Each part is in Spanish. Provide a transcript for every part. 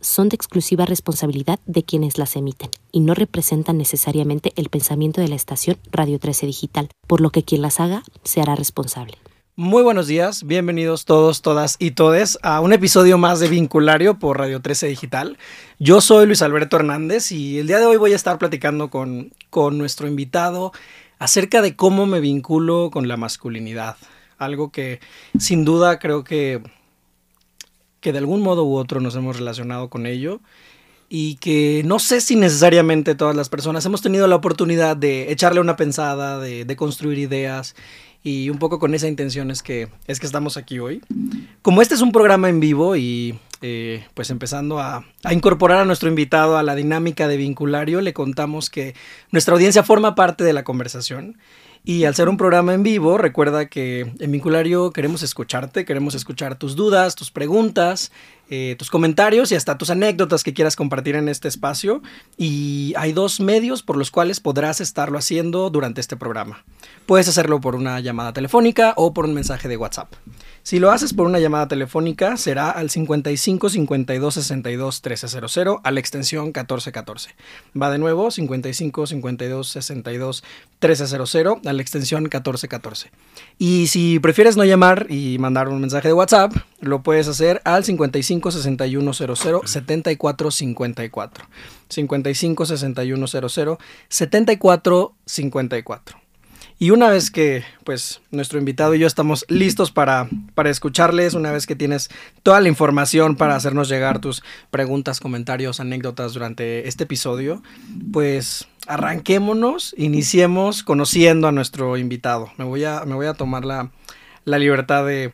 son de exclusiva responsabilidad de quienes las emiten y no representan necesariamente el pensamiento de la estación Radio 13 Digital, por lo que quien las haga se hará responsable. Muy buenos días, bienvenidos todos, todas y todes a un episodio más de Vinculario por Radio 13 Digital. Yo soy Luis Alberto Hernández y el día de hoy voy a estar platicando con, con nuestro invitado acerca de cómo me vinculo con la masculinidad. Algo que sin duda creo que que de algún modo u otro nos hemos relacionado con ello y que no sé si necesariamente todas las personas hemos tenido la oportunidad de echarle una pensada, de, construir ideas y un poco con esa intención es que, es que estamos aquí hoy. Como este es un programa en vivo y eh, pues empezando a, a, incorporar a nuestro invitado a la dinámica de vinculario, le contamos que nuestra audiencia forma parte de la conversación y al ser un programa en vivo, recuerda que en Vinculario queremos escucharte, queremos escuchar tus dudas, tus preguntas, eh, tus comentarios y hasta tus anécdotas que quieras compartir en este espacio. Y hay dos medios por los cuales podrás estarlo haciendo durante este programa. Puedes hacerlo por una llamada telefónica o por un mensaje de WhatsApp. Si lo haces por una llamada telefónica, será al 55 52 62 1300 a la extensión 1414. Va de nuevo, 55 52 62 1300 a la extensión 1414. Y si prefieres no llamar y mandar un mensaje de WhatsApp, lo puedes hacer al 55 61 00 74 54. 55 61 00 74 54. Y una vez que pues nuestro invitado y yo estamos listos para, para escucharles, una vez que tienes toda la información para hacernos llegar tus preguntas, comentarios, anécdotas durante este episodio, pues arranquémonos, iniciemos conociendo a nuestro invitado. Me voy a, me voy a tomar la, libertad de,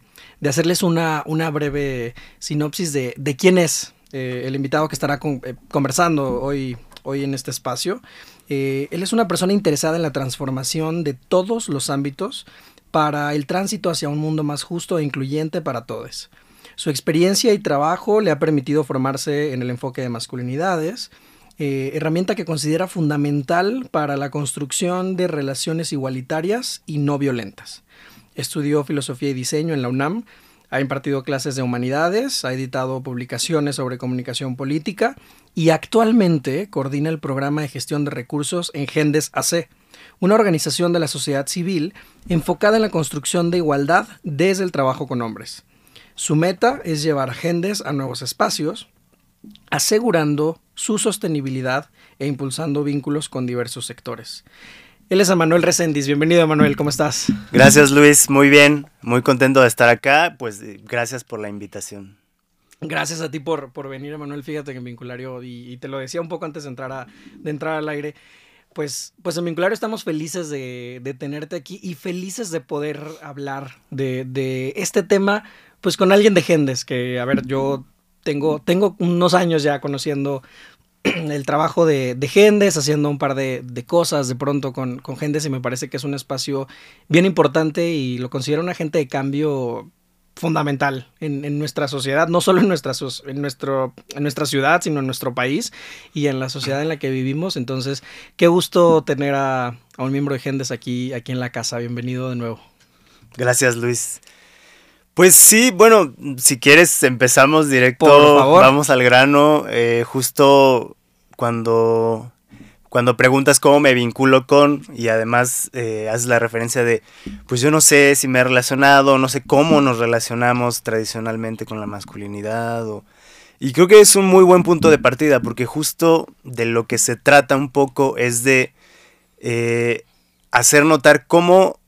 hacerles una, una breve sinopsis de, quién es eh, el invitado que estará eh, conversando hoy, hoy en este espacio. Eh, él es una persona interesada en la transformación de todos los ámbitos para el tránsito hacia un mundo más justo e incluyente para todos. Su experiencia y trabajo le ha permitido formarse en el enfoque de masculinidades, herramienta que considera fundamental para la construcción de relaciones igualitarias y no violentas. Estudió filosofía y diseño en la UNAM, ha impartido clases de humanidades, ha editado publicaciones sobre comunicación política y actualmente coordina el programa de gestión de recursos en Gendes AC, una organización de la sociedad civil enfocada en la construcción de igualdad desde el trabajo con hombres. Su meta es llevar Gendes a nuevos espacios, asegurando su sostenibilidad e impulsando vínculos con diversos sectores. Él es Manuel Reséndiz. Bienvenido, Manuel. ¿Cómo estás? Gracias, Luis. Muy bien. Muy contento de estar acá. Pues eh, gracias por la invitación. Gracias a ti por, por venir, Manuel. Fíjate que en Vinculario, y, te lo decía un poco antes de entrar, de entrar al aire, pues, pues en Vinculario estamos felices de, tenerte aquí y felices de poder hablar de, de, este tema, pues con alguien de Gendes, que, a ver, yo tengo, tengo unos años ya conociendo el trabajo de, de Gendes, haciendo un par de, cosas de pronto con, con, Gendes y me parece que es un espacio bien importante y lo considero un agente de cambio fundamental en, nuestra sociedad, no solo en nuestra, en, nuestro, en nuestra ciudad, sino en nuestro país y en la sociedad en la que vivimos. Entonces, qué gusto tener a, a un miembro de Gendes aquí, aquí en la casa. Bienvenido de nuevo. Gracias, Luis. Pues sí, bueno, si quieres empezamos directo, vamos al grano. Eh, justo cuando, cuando preguntas cómo me vinculo con, y además eh, haces la referencia de, pues yo no sé si me he relacionado, no sé cómo nos relacionamos tradicionalmente con la masculinidad. y creo que es un muy buen punto de partida, porque justo de lo que se trata un poco es de eh, hacer notar cómo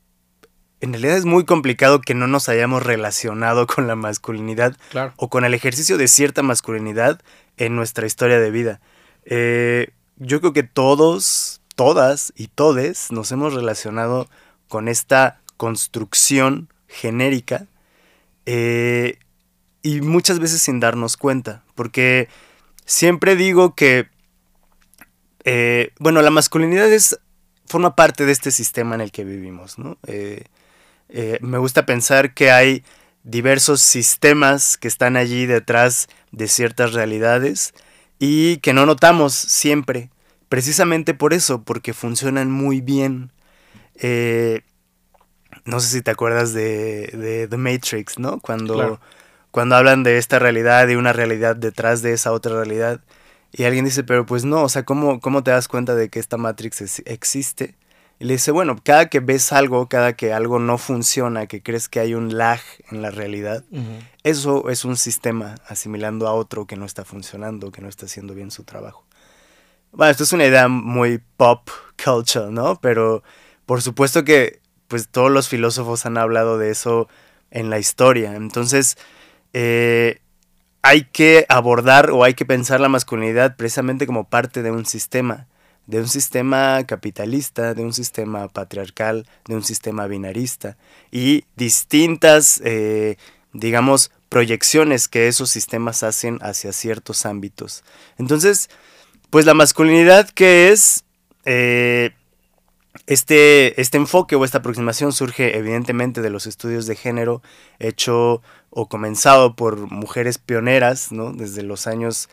en realidad es muy complicado que no nos hayamos relacionado con la masculinidad o con el ejercicio de cierta masculinidad en nuestra historia de vida. Eh, yo creo que todos, todas y todes nos hemos relacionado con esta construcción genérica eh, y muchas veces sin darnos cuenta, porque siempre digo que, eh, bueno, la masculinidad es, forma parte de este sistema en el que vivimos, ¿no? Eh, me gusta pensar que hay diversos sistemas que están allí detrás de ciertas realidades y que no notamos siempre, precisamente por eso, porque funcionan muy bien. Eh, no sé si te acuerdas de, The Matrix, ¿no? Cuando, cuando hablan de esta realidad y una realidad detrás de esa otra realidad. Y alguien dice, pero pues no, o sea, ¿cómo, cómo te das cuenta de que esta Matrix existe? Y le dice, bueno, cada que ves algo, cada que algo no funciona, que crees que hay un lag en la realidad, eso es un sistema asimilando a otro que no está funcionando, que no está haciendo bien su trabajo. Bueno, esto es una idea muy pop culture, ¿no? Pero por supuesto que pues todos los filósofos han hablado de eso en la historia. Entonces, eh, hay que abordar o hay que pensar la masculinidad precisamente como parte de un sistema de un sistema capitalista, de un sistema patriarcal, de un sistema binarista y distintas, eh, digamos, proyecciones que esos sistemas hacen hacia ciertos ámbitos. Entonces, pues la masculinidad que es... Eh, este, este enfoque o esta aproximación surge evidentemente de los estudios de género hecho o comenzado por mujeres pioneras, ¿no? Desde los años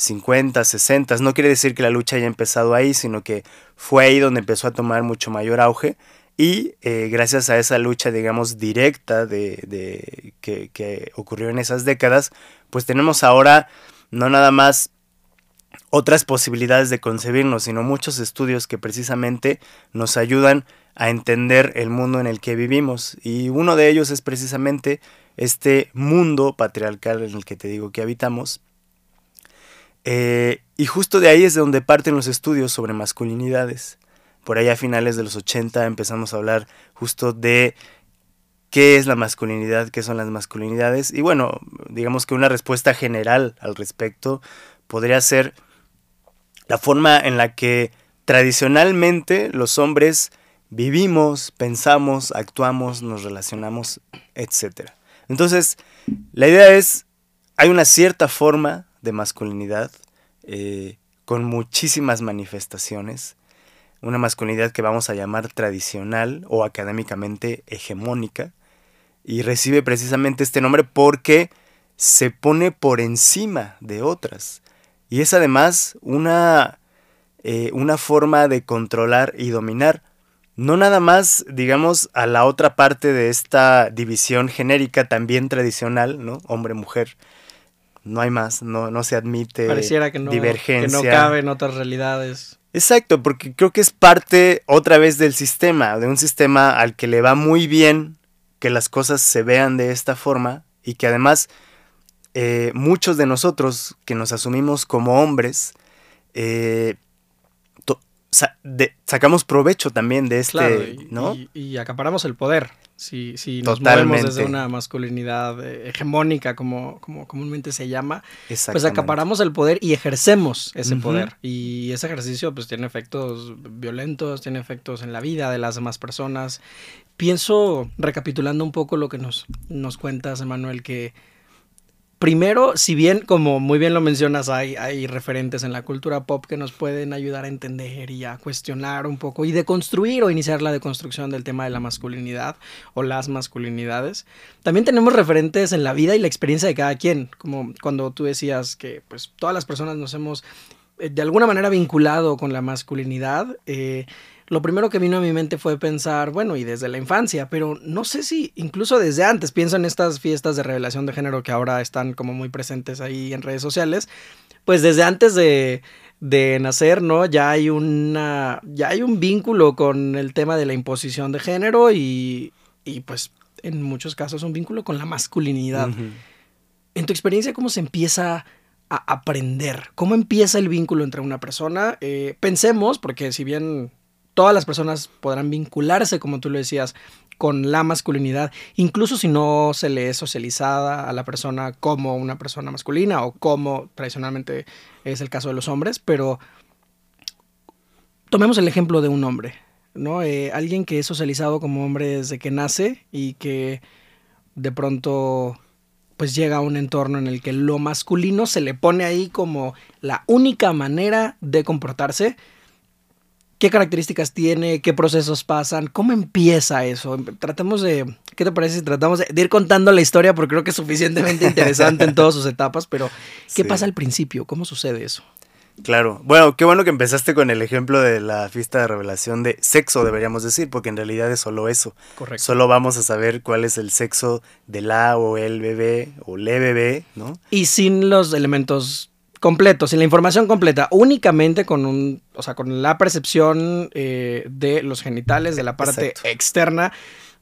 50, 60. No quiere decir que la lucha haya empezado ahí, sino que fue ahí donde empezó a tomar mucho mayor auge. Y eh, gracias a esa lucha, digamos, directa de, que, que, ocurrió en esas décadas, pues tenemos ahora no nada más otras posibilidades de concebirnos, sino muchos estudios que precisamente nos ayudan a entender el mundo en el que vivimos. Y uno de ellos es precisamente este mundo patriarcal en el que te digo que habitamos, eh, y justo de ahí es de donde parten los estudios sobre masculinidades. Por ahí a finales de los 80 empezamos a hablar justo de qué es la masculinidad, qué son las masculinidades. Y bueno, digamos que una respuesta general al respecto podría ser la forma en la que tradicionalmente los hombres vivimos, pensamos, actuamos, nos relacionamos, etc. Entonces, la idea es, hay una cierta forma de masculinidad eh, con muchísimas manifestaciones. Una masculinidad que vamos a llamar tradicional o académicamente hegemónica. Y recibe precisamente este nombre porque se pone por encima de otras. Y es además una, eh, una forma de controlar y dominar no nada más, digamos, a la otra parte de esta división genérica también tradicional, ¿no? Hombre-mujer, no hay más, no, no se admite Pareciera que no, divergencia. Que no cabe en otras realidades. Exacto, porque creo que es parte otra vez del sistema, de un sistema al que le va muy bien que las cosas se vean de esta forma y que además eh, muchos de nosotros que nos asumimos como hombres, eh, sacamos provecho también de este, ¿no? y, acaparamos el poder. Si, si nos movemos desde una masculinidad eh, hegemónica, como, como comúnmente se llama, pues acaparamos el poder y ejercemos ese poder. Y ese ejercicio pues tiene efectos violentos, tiene efectos en la vida de las demás personas. Pienso, recapitulando un poco lo que nos, nos cuentas, Emanuel, que primero, si bien, como muy bien lo mencionas, hay, referentes en la cultura pop que nos pueden ayudar a entender y a cuestionar un poco y deconstruir o iniciar la deconstrucción del tema de la masculinidad o las masculinidades. También tenemos referentes en la vida y la experiencia de cada quien, como cuando tú decías que pues todas las personas nos hemos eh, de alguna manera vinculado con la masculinidad. Eh, lo primero que vino a mi mente fue pensar, bueno, y desde la infancia, pero no sé si incluso desde antes, pienso en estas fiestas de revelación de género que ahora están como muy presentes ahí en redes sociales, pues desde antes de, de nacer, ¿no? Ya hay una, ya hay un vínculo con el tema de la imposición de género y, y pues en muchos casos un vínculo con la masculinidad. En tu experiencia, ¿cómo se empieza a aprender? ¿Cómo empieza el vínculo entre una persona? Eh, pensemos, porque si bien todas las personas podrán vincularse, como tú lo decías, con la masculinidad, incluso si no se le es socializada a la persona como una persona masculina o como tradicionalmente es el caso de los hombres, pero tomemos el ejemplo de un hombre, ¿no? Eh, alguien que es socializado como hombre desde que nace y que de pronto pues llega a un entorno en el que lo masculino se le pone ahí como la única manera de comportarse, ¿Qué características tiene? ¿Qué procesos pasan? ¿Cómo empieza eso? Tratemos de, ¿qué te parece si tratamos de, ir contando la historia? Porque creo que es suficientemente interesante en todas sus etapas, pero ¿qué pasa al principio? ¿Cómo sucede eso? Claro. Bueno, qué bueno que empezaste con el ejemplo de la fiesta de revelación de sexo, deberíamos decir, porque en realidad es solo eso. Correcto. Solo vamos a saber cuál es el sexo de la o el bebé o le bebé, ¿no? Y sin los elementos completos, sin la información completa, únicamente con un, o sea, con la percepción eh, de los genitales, de la parte externa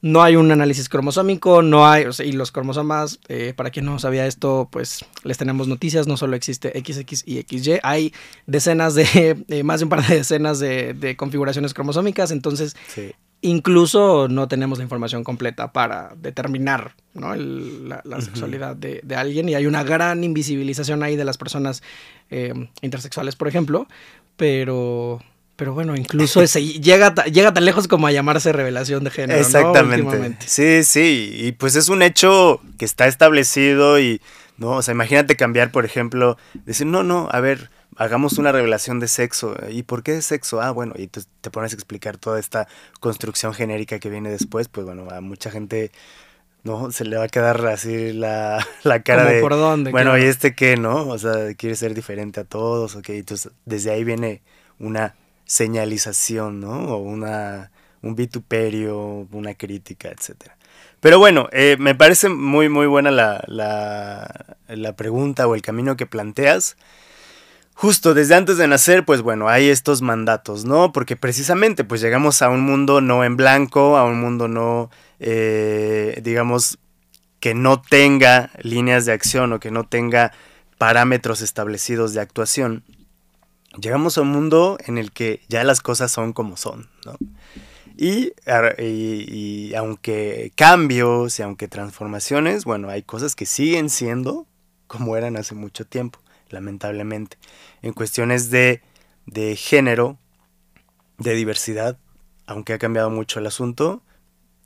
no hay un análisis cromosómico, no hay, y los cromosomas, eh, para quien no sabía esto, pues les tenemos noticias, no solo existe XX y XY, hay decenas de, eh, más de un par de decenas de, configuraciones cromosómicas, entonces incluso no tenemos la información completa para determinar la, sexualidad de, alguien y hay una gran invisibilización ahí de las personas eh, intersexuales, por ejemplo, pero pero bueno, incluso ese llega, llega tan lejos como a llamarse revelación de género. Exactamente. Sí, sí. Y pues es un hecho que está establecido y, ¿no? O sea, imagínate cambiar, por ejemplo, decir, no, no, a ver, hagamos una revelación de sexo. ¿Y por qué de sexo? Ah, bueno, y te, te pones a explicar toda esta construcción genérica que viene después, pues bueno, a mucha gente ¿no? Se le va a quedar así la, la cara de... por dónde. Bueno, ¿y este qué, no? O sea, quiere ser diferente a todos, ok. Entonces, desde ahí viene una señalización, ¿no? O una, un vituperio, una crítica, etc. Pero bueno, eh, me parece muy, muy buena la, la, pregunta o el camino que planteas. Justo desde antes de nacer, pues bueno, hay estos mandatos, ¿no? Porque precisamente, pues llegamos a un mundo no en blanco, a un mundo no, eh, digamos, que no tenga líneas de acción o que no tenga parámetros establecidos de actuación llegamos a un mundo en el que ya las cosas son como son, ¿no? Y, aunque cambios y aunque transformaciones, bueno, hay cosas que siguen siendo como eran hace mucho tiempo, lamentablemente. En cuestiones de, de género, de diversidad, aunque ha cambiado mucho el asunto,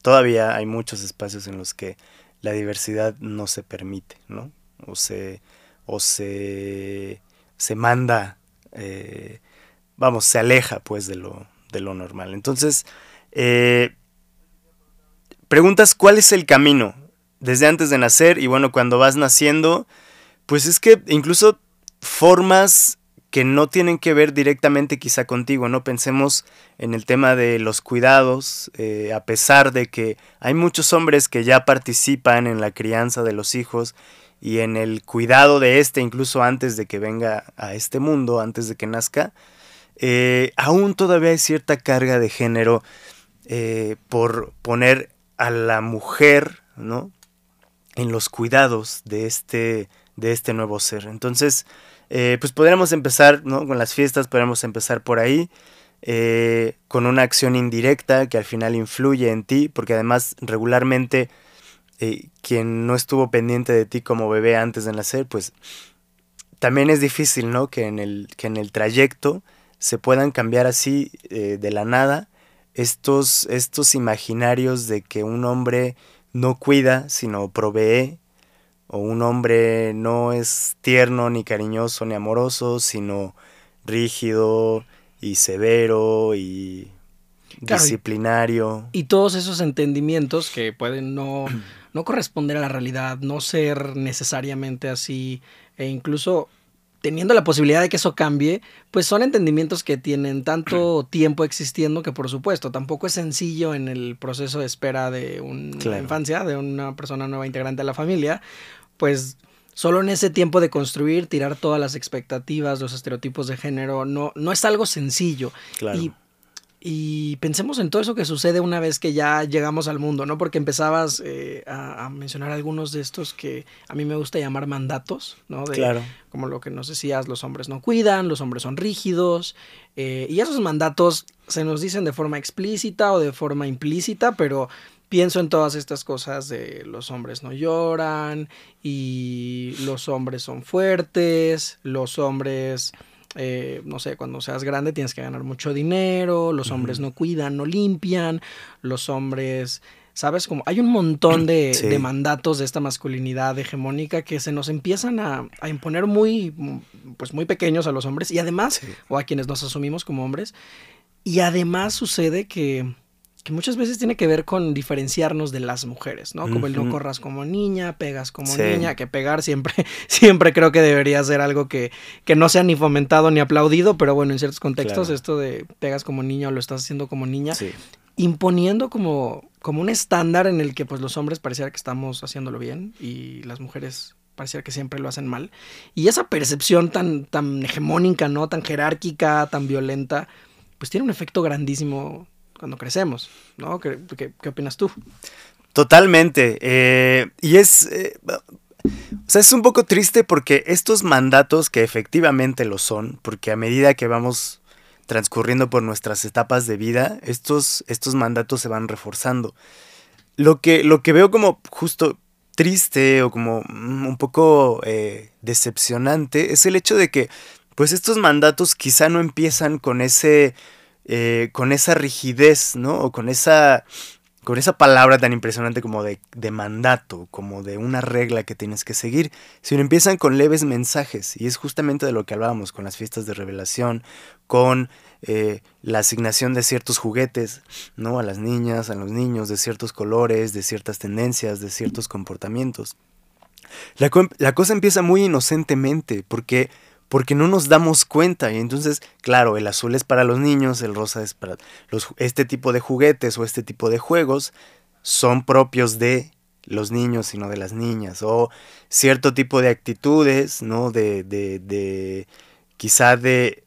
todavía hay muchos espacios en los que la diversidad no se permite, ¿no? O se, o se, se manda eh, vamos, se aleja pues de lo, de lo normal. Entonces, eh, preguntas cuál es el camino desde antes de nacer y bueno, cuando vas naciendo, pues es que incluso formas que no tienen que ver directamente quizá contigo, ¿no? Pensemos en el tema de los cuidados, eh, a pesar de que hay muchos hombres que ya participan en la crianza de los hijos y en el cuidado de este, incluso antes de que venga a este mundo, antes de que nazca, eh, aún todavía hay cierta carga de género eh, por poner a la mujer, ¿no? En los cuidados de este, de este nuevo ser. Entonces, eh, pues podríamos empezar, ¿no? Con las fiestas, podríamos empezar por ahí. con una acción indirecta que al final influye en ti, porque además regularmente eh, quien no estuvo pendiente de ti como bebé antes de nacer, pues también es difícil, ¿no? Que en el, que en el trayecto se puedan cambiar así eh, de la nada estos, estos imaginarios de que un hombre no cuida, sino provee, o un hombre no es tierno, ni cariñoso, ni amoroso, sino rígido y severo y disciplinario. Y todos esos entendimientos que pueden no no corresponder a la realidad, no ser necesariamente así, e incluso teniendo la posibilidad de que eso cambie, pues son entendimientos que tienen tanto tiempo existiendo que por supuesto tampoco es sencillo en el proceso de espera de una infancia, de una persona nueva integrante de la familia, pues solo en ese tiempo de construir, tirar todas las expectativas, los estereotipos de género, no, no es algo sencillo. Claro. Y pensemos en todo eso que sucede una vez que ya llegamos al mundo, ¿no? Porque empezabas eh, a, mencionar algunos de estos que a mí me gusta llamar mandatos, ¿no? claro. Como lo que nos decías, los hombres no cuidan, los hombres son rígidos. Eh, y esos mandatos se nos dicen de forma explícita o de forma implícita, pero pienso en todas estas cosas de los hombres no lloran y los hombres son fuertes, los hombres eh, no sé, cuando seas grande tienes que ganar mucho dinero, los hombres no cuidan, no limpian, los hombres, ¿sabes? Como hay un montón de, mandatos de esta masculinidad hegemónica que se nos empiezan a, imponer muy, pues muy pequeños a los hombres y además, o a quienes nos asumimos como hombres, y además sucede que que muchas veces tiene que ver con diferenciarnos de las mujeres, ¿no? Como el no corras como niña, pegas como niña, que pegar siempre, siempre creo que debería ser algo que, que, no sea ni fomentado ni aplaudido, pero bueno, en ciertos contextos esto de pegas como niña o lo estás haciendo como niña, imponiendo como, como un estándar en el que pues los hombres pareciera que estamos haciéndolo bien y las mujeres pareciera que siempre lo hacen mal. Y esa percepción tan, tan hegemónica, ¿no? Tan jerárquica, tan violenta, pues tiene un efecto grandísimo cuando crecemos, ¿no? ¿Qué, opinas tú? Totalmente. Eh, y es... Eh, o sea, es un poco triste porque estos mandatos, que efectivamente lo son, porque a medida que vamos transcurriendo por nuestras etapas de vida, estos, estos mandatos se van reforzando. Lo que, lo que veo como justo triste o como mm, un poco eh, decepcionante es el hecho de que pues estos mandatos quizá no empiezan con ese eh, con esa rigidez, ¿no? O con esa, con esa palabra tan impresionante como de, mandato, como de una regla que tienes que seguir, sino empiezan con leves mensajes. Y es justamente de lo que hablábamos con las fiestas de revelación, con eh, la asignación de ciertos juguetes, ¿no? A las niñas, a los niños, de ciertos colores, de ciertas tendencias, de ciertos comportamientos. La cosa empieza muy inocentemente, porque porque no nos damos cuenta. Y entonces, claro, el azul es para los niños, el rosa es para los, este tipo de juguetes o este tipo de juegos son propios de los niños y no de las niñas. O cierto tipo de actitudes, ¿no? De, de, de quizá de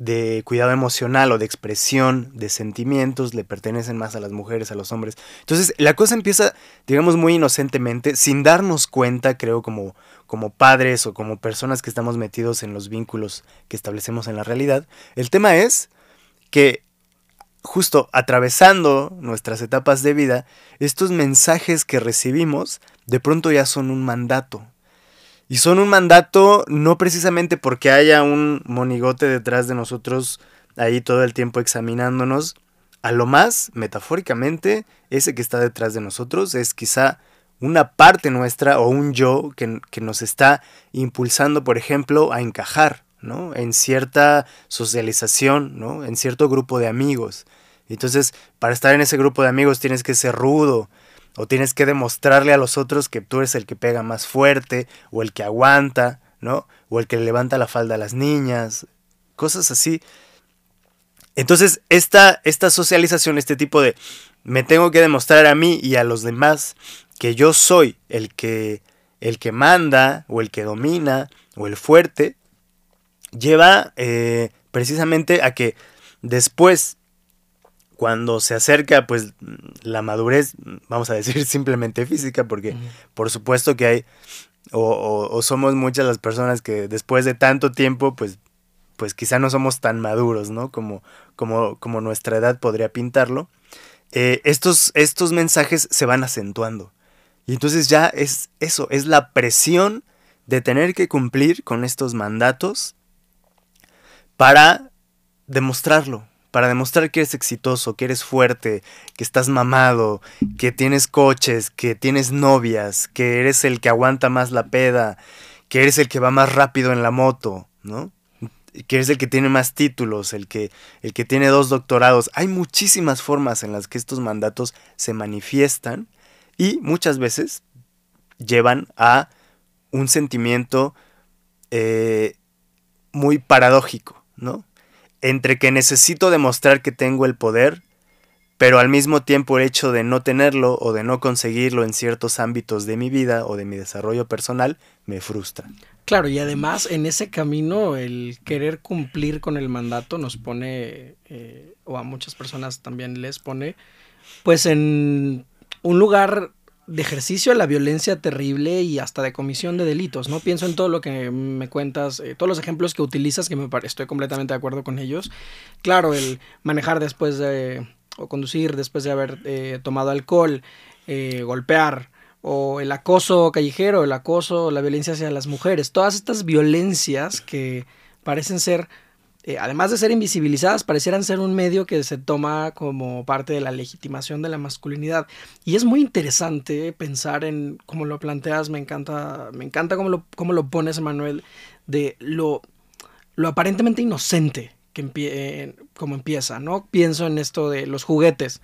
de cuidado emocional o de expresión de sentimientos le pertenecen más a las mujeres, a los hombres. Entonces la cosa empieza, digamos, muy inocentemente, sin darnos cuenta, creo, como, como padres o como personas que estamos metidos en los vínculos que establecemos en la realidad. El tema es que justo atravesando nuestras etapas de vida, estos mensajes que recibimos de pronto ya son un mandato, y son un mandato no precisamente porque haya un monigote detrás de nosotros ahí todo el tiempo examinándonos. A lo más, metafóricamente, ese que está detrás de nosotros es quizá una parte nuestra o un yo que, que nos está impulsando, por ejemplo, a encajar, ¿no? En cierta socialización, ¿no? En cierto grupo de amigos. Entonces, para estar en ese grupo de amigos tienes que ser rudo, o tienes que demostrarle a los otros que tú eres el que pega más fuerte o el que aguanta, ¿no? O el que levanta la falda a las niñas, cosas así. Entonces, esta, esta socialización, este tipo de me tengo que demostrar a mí y a los demás que yo soy el que el que manda o el que domina o el fuerte, lleva eh, precisamente a que después cuando se acerca pues la madurez, vamos a decir simplemente física, porque por supuesto que hay, o, somos muchas las personas que después de tanto tiempo pues, pues quizá no somos tan maduros, ¿no? Como, como, como nuestra edad podría pintarlo. Eh, estos, estos mensajes se van acentuando. Y entonces ya es eso, es la presión de tener que cumplir con estos mandatos para demostrarlo, para demostrar que eres exitoso, que eres fuerte, que estás mamado, que tienes coches, que tienes novias, que eres el que aguanta más la peda, que eres el que va más rápido en la moto, ¿no? Que eres el que tiene más títulos, el que, el que tiene dos doctorados. Hay muchísimas formas en las que estos mandatos se manifiestan y muchas veces llevan a un sentimiento eh, muy paradójico, ¿no? Entre que necesito demostrar que tengo el poder, pero al mismo tiempo el hecho de no tenerlo o de no conseguirlo en ciertos ámbitos de mi vida o de mi desarrollo personal me frustra. Claro, y además en ese camino el querer cumplir con el mandato nos pone, eh, o a muchas personas también les pone, pues en un lugar de ejercicio de la violencia terrible y hasta de comisión de delitos, ¿no? Pienso en todo lo que me cuentas, eh, todos los ejemplos que utilizas, que me estoy completamente de acuerdo con ellos. Claro, el manejar después de, o conducir después de haber eh, tomado alcohol, eh, golpear, o el acoso callejero, el acoso, la violencia hacia las mujeres, todas estas violencias que parecen ser eh, además de ser invisibilizadas, parecieran ser un medio que se toma como parte de la legitimación de la masculinidad. Y es muy interesante pensar en cómo lo planteas, me encanta, me encanta cómo lo, cómo lo pones, Manuel, de lo, lo aparentemente inocente que como empieza, ¿no? Pienso en esto de los juguetes.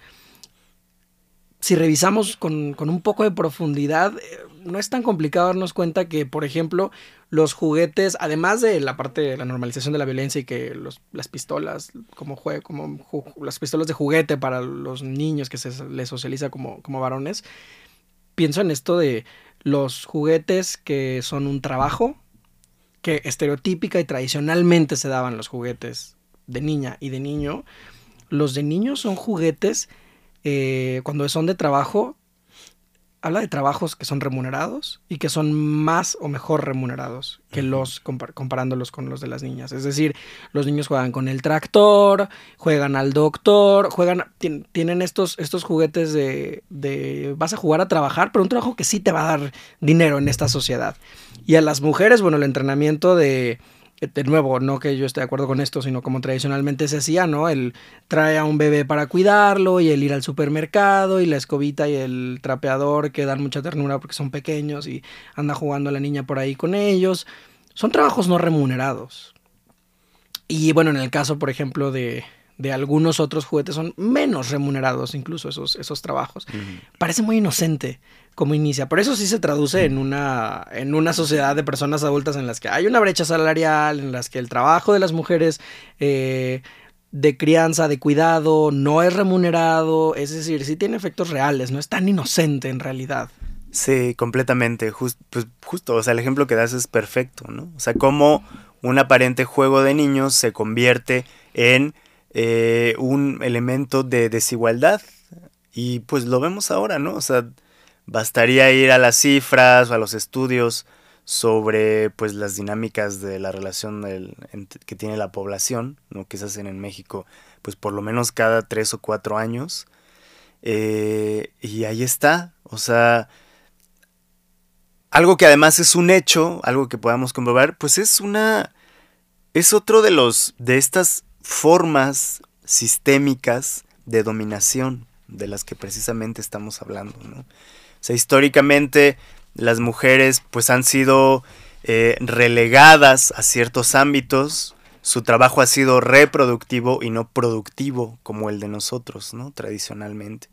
si revisamos con, con un poco de profundidad, eh, no es tan complicado darnos cuenta que, por ejemplo, los juguetes, además de la parte de la normalización de la violencia y que las pistolas, como, jue, como las pistolas de juguete para los niños que se les socializa como, como varones, pienso en esto de los juguetes que son un trabajo, que estereotípica y tradicionalmente se daban los juguetes de niña y de niño. Los de niños son juguetes, eh, cuando son de trabajo, habla de trabajos que son remunerados y que son más o mejor remunerados que los comparándolos con los de las niñas. Es decir, los niños juegan con el tractor, juegan al doctor, juegan, tienen estos, estos juguetes de, de vas a jugar a trabajar, pero un trabajo que sí te va a dar dinero en esta sociedad. Y a las mujeres, bueno, el entrenamiento de de nuevo, no que yo esté de acuerdo con esto, sino como tradicionalmente se hacía, ¿no? El trae a un bebé para cuidarlo y el ir al supermercado y la escobita y el trapeador que dan mucha ternura porque son pequeños y anda jugando la niña por ahí con ellos. Son trabajos no remunerados. Y bueno, en el caso, por ejemplo, de, de algunos otros juguetes son menos remunerados incluso esos, esos trabajos. Parece muy inocente como inicia. Por eso sí se traduce en una, en una sociedad de personas adultas en las que hay una brecha salarial, en las que el trabajo de las mujeres eh, de crianza, de cuidado, no es remunerado. Es decir, sí tiene efectos reales, no es tan inocente en realidad. Sí, completamente. pues justo, o sea, el ejemplo que das es perfecto, ¿no? O sea, cómo un aparente juego de niños se convierte en eh, un elemento de desigualdad. Y pues lo vemos ahora, ¿no? O sea, bastaría ir a las cifras o a los estudios sobre pues las dinámicas de la relación que tiene la población, ¿no? que se hacen en México pues por lo menos cada tres o cuatro años. Eh, y ahí está, o sea, algo que además es un hecho, algo que podamos comprobar, pues es una, es otro de los, de estas formas sistémicas de dominación de las que precisamente estamos hablando. ¿no? O sea, históricamente las mujeres pues han sido eh, relegadas a ciertos ámbitos, su trabajo ha sido reproductivo y no productivo como el de nosotros, ¿no? Tradicionalmente.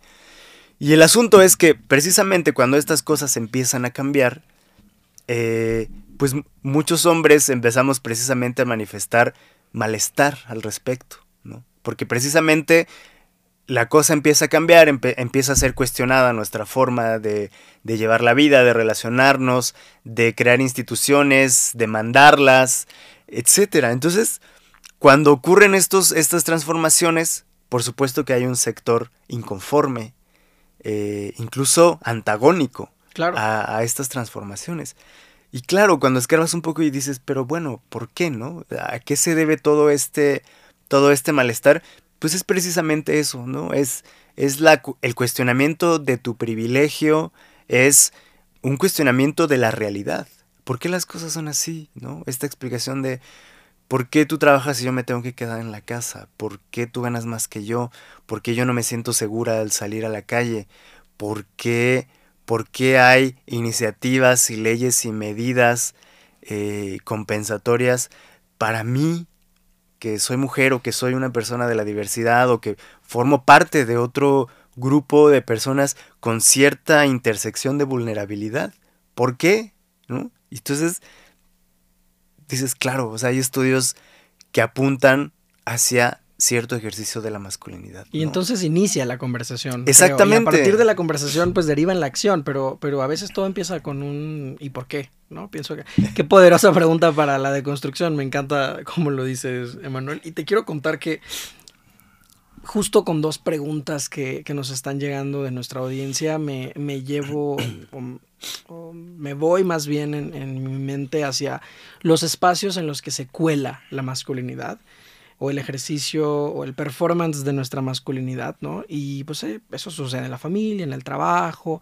Y el asunto es que precisamente cuando estas cosas empiezan a cambiar, eh, pues muchos hombres empezamos precisamente a manifestar malestar al respecto, ¿no? Porque precisamente la cosa empieza a cambiar, empieza a ser cuestionada nuestra forma de, de, llevar la vida, de relacionarnos, de crear instituciones, de mandarlas, etc. Entonces, cuando ocurren estos, estas transformaciones, por supuesto que hay un sector inconforme, eh, incluso antagónico a, a estas transformaciones. Y claro, cuando escarbas un poco y dices, pero bueno, ¿por qué no? ¿A qué se debe todo este, todo este malestar? Pues es precisamente eso, ¿no? Es, es la, el cuestionamiento de tu privilegio, es un cuestionamiento de la realidad. ¿Por qué las cosas son así? ¿no? Esta explicación de por qué tú trabajas y yo me tengo que quedar en la casa, por qué tú ganas más que yo, por qué yo no me siento segura al salir a la calle, por qué por qué hay iniciativas y leyes y medidas eh, compensatorias para mí, que soy mujer o que soy una persona de la diversidad o que formo parte de otro grupo de personas con cierta intersección de vulnerabilidad. ¿Por qué? ¿No? Entonces, dices, claro, o sea, hay estudios que apuntan hacia cierto ejercicio de la masculinidad. Y entonces inicia la conversación. Exactamente. a partir de la conversación, pues deriva en la acción, pero, pero a veces todo empieza con un ¿y por qué? ¿No? Pienso que qué poderosa pregunta para la deconstrucción. Me encanta cómo lo dices, Emanuel. Y te quiero contar que justo con dos preguntas que, nos están llegando de nuestra audiencia, me, llevo, me voy más bien en, en mi mente hacia los espacios en los que se cuela la masculinidad o el ejercicio o el performance de nuestra masculinidad, ¿no? Y pues eh, eso sucede en la familia, en el trabajo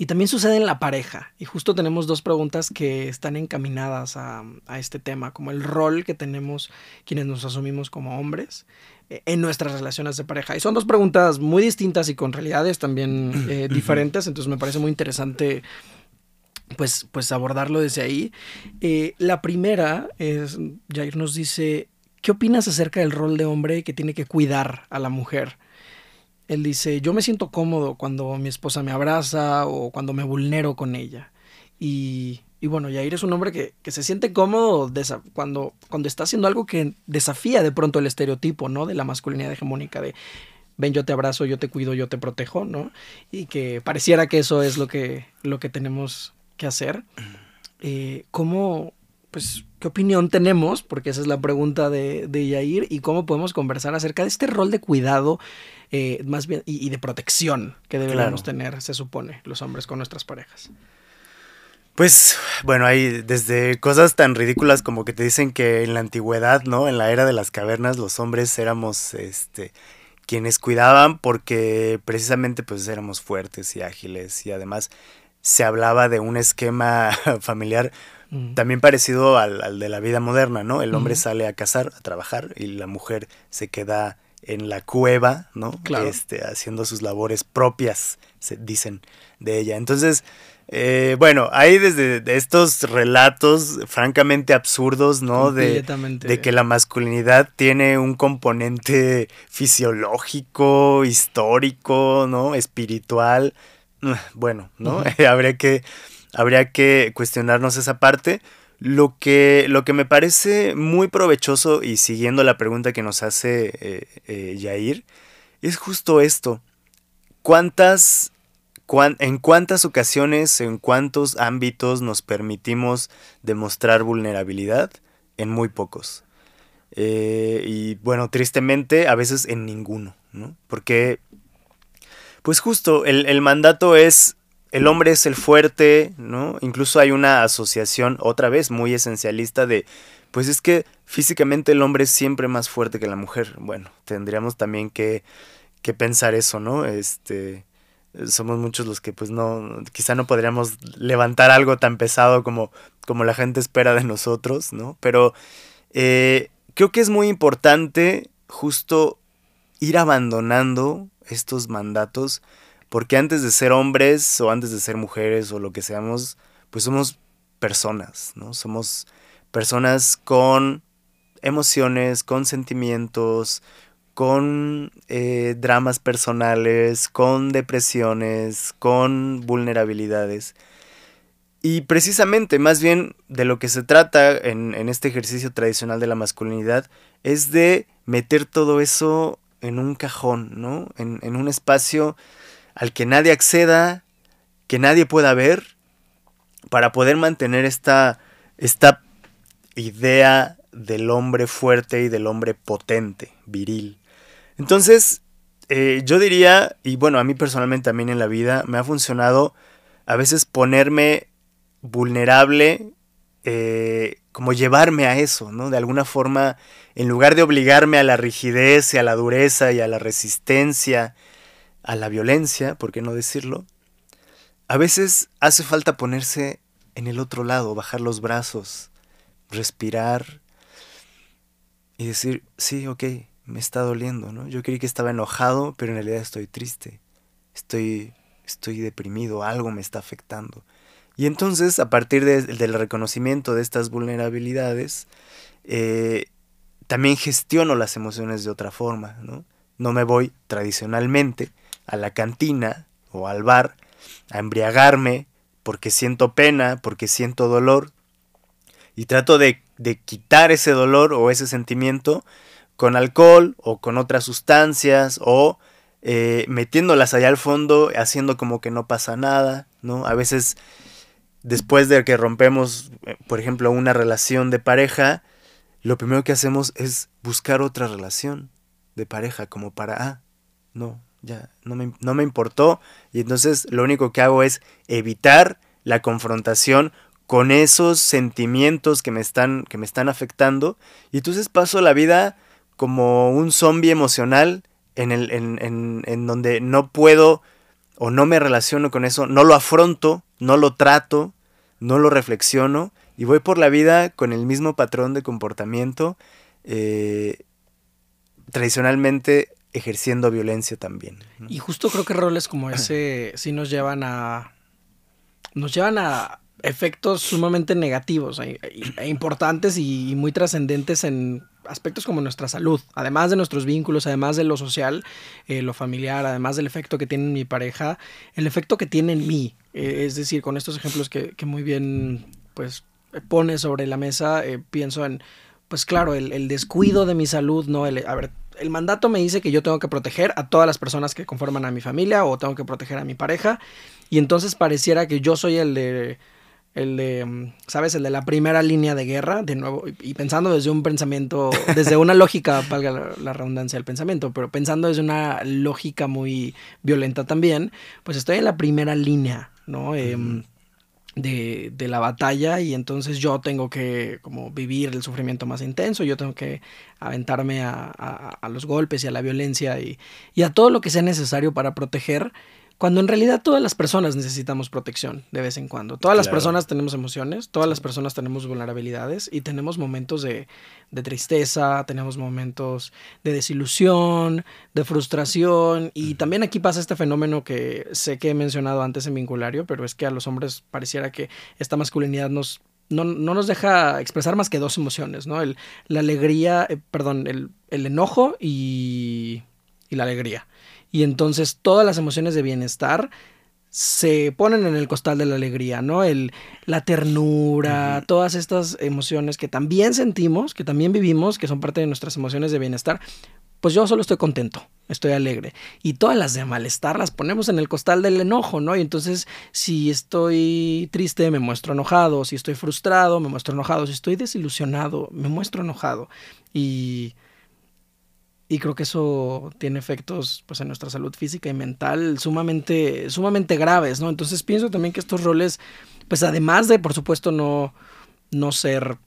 y también sucede en la pareja. Y justo tenemos dos preguntas que están encaminadas a, este tema, como el rol que tenemos quienes nos asumimos como hombres eh, en nuestras relaciones de pareja. Y son dos preguntas muy distintas y con realidades también eh, diferentes, entonces me parece muy interesante pues, pues abordarlo desde ahí. la primera es, Jair nos dice, ¿Qué opinas acerca del rol de hombre que tiene que cuidar a la mujer? Él dice, yo me siento cómodo cuando mi esposa me abraza o cuando me vulnero con ella. Y, bueno, Yair es un hombre que, que se siente cómodo cuando, cuando está haciendo algo que desafía de pronto el estereotipo, ¿no? De la masculinidad hegemónica, de ven, yo te abrazo, yo te cuido, yo te protejo, ¿no? Y que pareciera que eso es lo que, lo que tenemos que hacer. Eh, ¿Cómo, pues, qué opinión tenemos? Porque esa es la pregunta de, de Yair y cómo podemos conversar acerca de este rol de cuidado eh, más bien y, de protección que deberíamos tener, se supone, los hombres con nuestras parejas. Pues bueno, hay desde cosas tan ridículas como que te dicen que en la antigüedad, ¿no? En la era de las cavernas los hombres éramos este quienes cuidaban porque precisamente pues éramos fuertes y ágiles y además se hablaba de un esquema familiar mm. también parecido al, de la vida moderna, ¿no? El hombre sale a cazar, a trabajar y la mujer se queda en la cueva, ¿no? Este, haciendo sus labores propias, se dicen de ella. Entonces, eh, bueno, hay desde estos relatos francamente absurdos, ¿no? De, de, que la masculinidad tiene un componente fisiológico, histórico, ¿no? Espiritual. Bueno, ¿no? habría, que, habría que cuestionarnos esa parte. Lo que, lo que me parece muy provechoso, y siguiendo la pregunta que nos hace eh, eh Yair, es justo esto. ¿Cuántas ¿En cuántas ocasiones, en cuántos ámbitos nos permitimos demostrar vulnerabilidad? En muy pocos. Eh, y bueno, tristemente, a veces en ninguno, ¿no? Porque, pues justo, el, mandato es, el hombre es el fuerte, ¿no? Incluso hay una asociación, otra vez, muy esencialista de, pues es que físicamente el hombre es siempre más fuerte que la mujer. Bueno, tendríamos también que, que pensar eso, ¿no? Este somos muchos los que pues no, quizá no podríamos levantar algo tan pesado como, como la gente espera de nosotros, ¿no? Pero eh, creo que es muy importante justo ir abandonando estos mandatos, porque antes de ser hombres o antes de ser mujeres o lo que seamos, pues somos personas, ¿no? Somos personas con emociones, con sentimientos, con eh, dramas personales, con depresiones, con vulnerabilidades. Y precisamente, más bien de lo que se trata en, este ejercicio tradicional de la masculinidad, es de meter todo eso en un cajón, ¿no? En, un espacio al que nadie acceda, que nadie pueda ver, para poder mantener esta, esta idea del hombre fuerte y del hombre potente, viril. Entonces, eh, yo diría, y bueno, a mí personalmente también en la vida me ha funcionado a veces ponerme vulnerable, eh, como llevarme a eso, ¿no? De alguna forma, en lugar de obligarme a la rigidez y a la dureza y a la resistencia, a la violencia, ¿por qué no decirlo? A veces hace falta ponerse en el otro lado, bajar los brazos, respirar y decir, sí, ok, me está doliendo, ¿no? Yo creí que estaba enojado, pero en realidad estoy triste. Estoy, estoy deprimido, algo me está afectando. Y entonces, a partir del reconocimiento de estas vulnerabilidades, eh, también gestiono las emociones de otra forma, ¿no? No me voy tradicionalmente a la cantina o al bar a embriagarme porque siento pena, porque siento dolor, y trato de, de quitar ese dolor o ese sentimiento con alcohol o con otras sustancias o eh, metiéndolas allá al fondo, haciendo como que no pasa nada, ¿no? A veces después de que rompemos, eh, por ejemplo, una relación de pareja, lo primero que hacemos es buscar otra relación de pareja como para, ah, no, ya, no me, no me importó. Y entonces lo único que hago es evitar la confrontación con esos sentimientos que me están, que me están afectando. Y entonces paso la vida como un zombie emocional en, el, en, en, donde no puedo o no me relaciono con eso, no lo afronto, no lo trato, no lo reflexiono y voy por la vida con el mismo patrón de comportamiento, eh, tradicionalmente ejerciendo violencia también. Y justo creo que roles como ese sí nos llevan a. nos llevan a, efectos sumamente negativos e, e importantes y, muy trascendentes en aspectos como nuestra salud, además de nuestros vínculos, además de lo social, eh, lo familiar, además del efecto que tiene en mi pareja, el efecto que tiene en mí. Eh, es decir, con estos ejemplos que, muy bien pues pone sobre la mesa, eh, pienso en, pues claro, el, descuido de mi salud, ¿no? El, a ver, el mandato me dice que yo tengo que proteger a todas las personas que conforman a mi familia o tengo que proteger a mi pareja y entonces pareciera que yo soy el de el de, mm, ¿sabes? El de la primera línea de guerra, de nuevo, y pensando desde un pensamiento, desde una lógica, valga la, redundancia del pensamiento, pero pensando desde una lógica muy violenta también, pues estoy en la primera línea, ¿no? Em, de, de, la batalla y entonces yo tengo que como vivir el sufrimiento más intenso, yo tengo que aventarme a, a, los golpes y a la violencia y, y, a todo lo que sea necesario para proteger cuando en realidad todas las personas necesitamos protección de vez en cuando. Todas las personas tenemos emociones, todas las personas tenemos vulnerabilidades y tenemos momentos de, tristeza, tenemos momentos de desilusión, de frustración. Y también aquí pasa este fenómeno que sé que he mencionado antes en vinculario, pero es que a los hombres pareciera que esta masculinidad nos no, nos deja expresar más que dos emociones, ¿no? El, la alegría, eh, perdón, el, enojo y, y la alegría y entonces todas las emociones de bienestar se ponen en el costal de la alegría, ¿no? El, la ternura, todas estas emociones que también sentimos, que también vivimos, que son parte de nuestras emociones de bienestar, pues yo solo estoy contento, estoy alegre. Y todas las de malestar las ponemos en el costal del enojo, ¿no? Y entonces si estoy triste, me muestro enojado, si estoy frustrado, me muestro enojado, si estoy desilusionado, me muestro enojado. Y y creo que eso tiene efectos pues en nuestra salud física y mental sumamente sumamente graves no entonces pienso también que estos roles pues además de por supuesto no no ser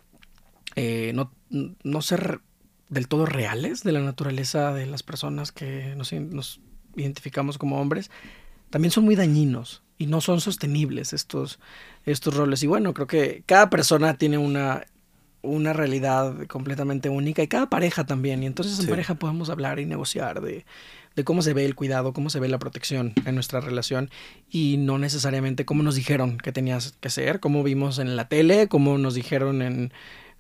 eh, no, no ser del todo reales de la naturaleza de las personas que nos, nos identificamos como hombres también son muy dañinos y no son sostenibles estos estos roles. Y bueno creo que cada persona tiene una una realidad completamente única y cada pareja también. Y entonces en pareja podemos hablar y negociar de, de, cómo se ve el cuidado, cómo se ve la protección en nuestra relación y no necesariamente cómo nos dijeron que tenías que ser, cómo vimos en la tele, cómo nos dijeron en,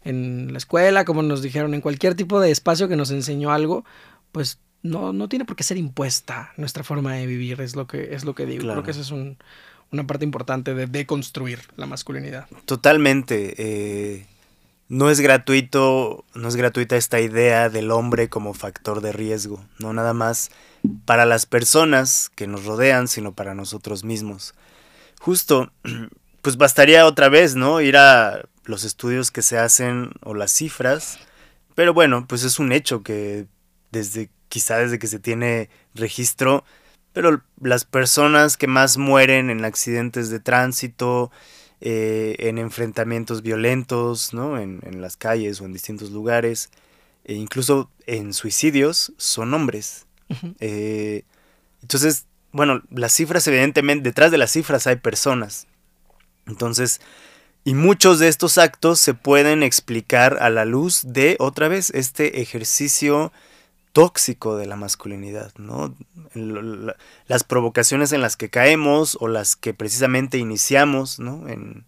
en la escuela, cómo nos dijeron en cualquier tipo de espacio que nos enseñó algo, pues no, no tiene por qué ser impuesta nuestra forma de vivir, es lo que, es lo que digo. Creo que esa es un, una parte importante de deconstruir la masculinidad. Totalmente. Eh no es gratuito, no es gratuita esta idea del hombre como factor de riesgo, no nada más para las personas que nos rodean, sino para nosotros mismos. Justo, pues bastaría otra vez, ¿no? Ir a los estudios que se hacen o las cifras, pero bueno, pues es un hecho que desde quizá desde que se tiene registro, pero las personas que más mueren en accidentes de tránsito, eh, en enfrentamientos violentos, ¿no? En, las calles o en distintos lugares, e incluso en suicidios, son hombres. Eh, entonces, bueno, las cifras, evidentemente, detrás de las cifras hay personas. Entonces, y muchos de estos actos se pueden explicar a la luz de, otra vez, este ejercicio tóxico de la masculinidad, ¿no? Las provocaciones en las que caemos o las que precisamente iniciamos, ¿no? En,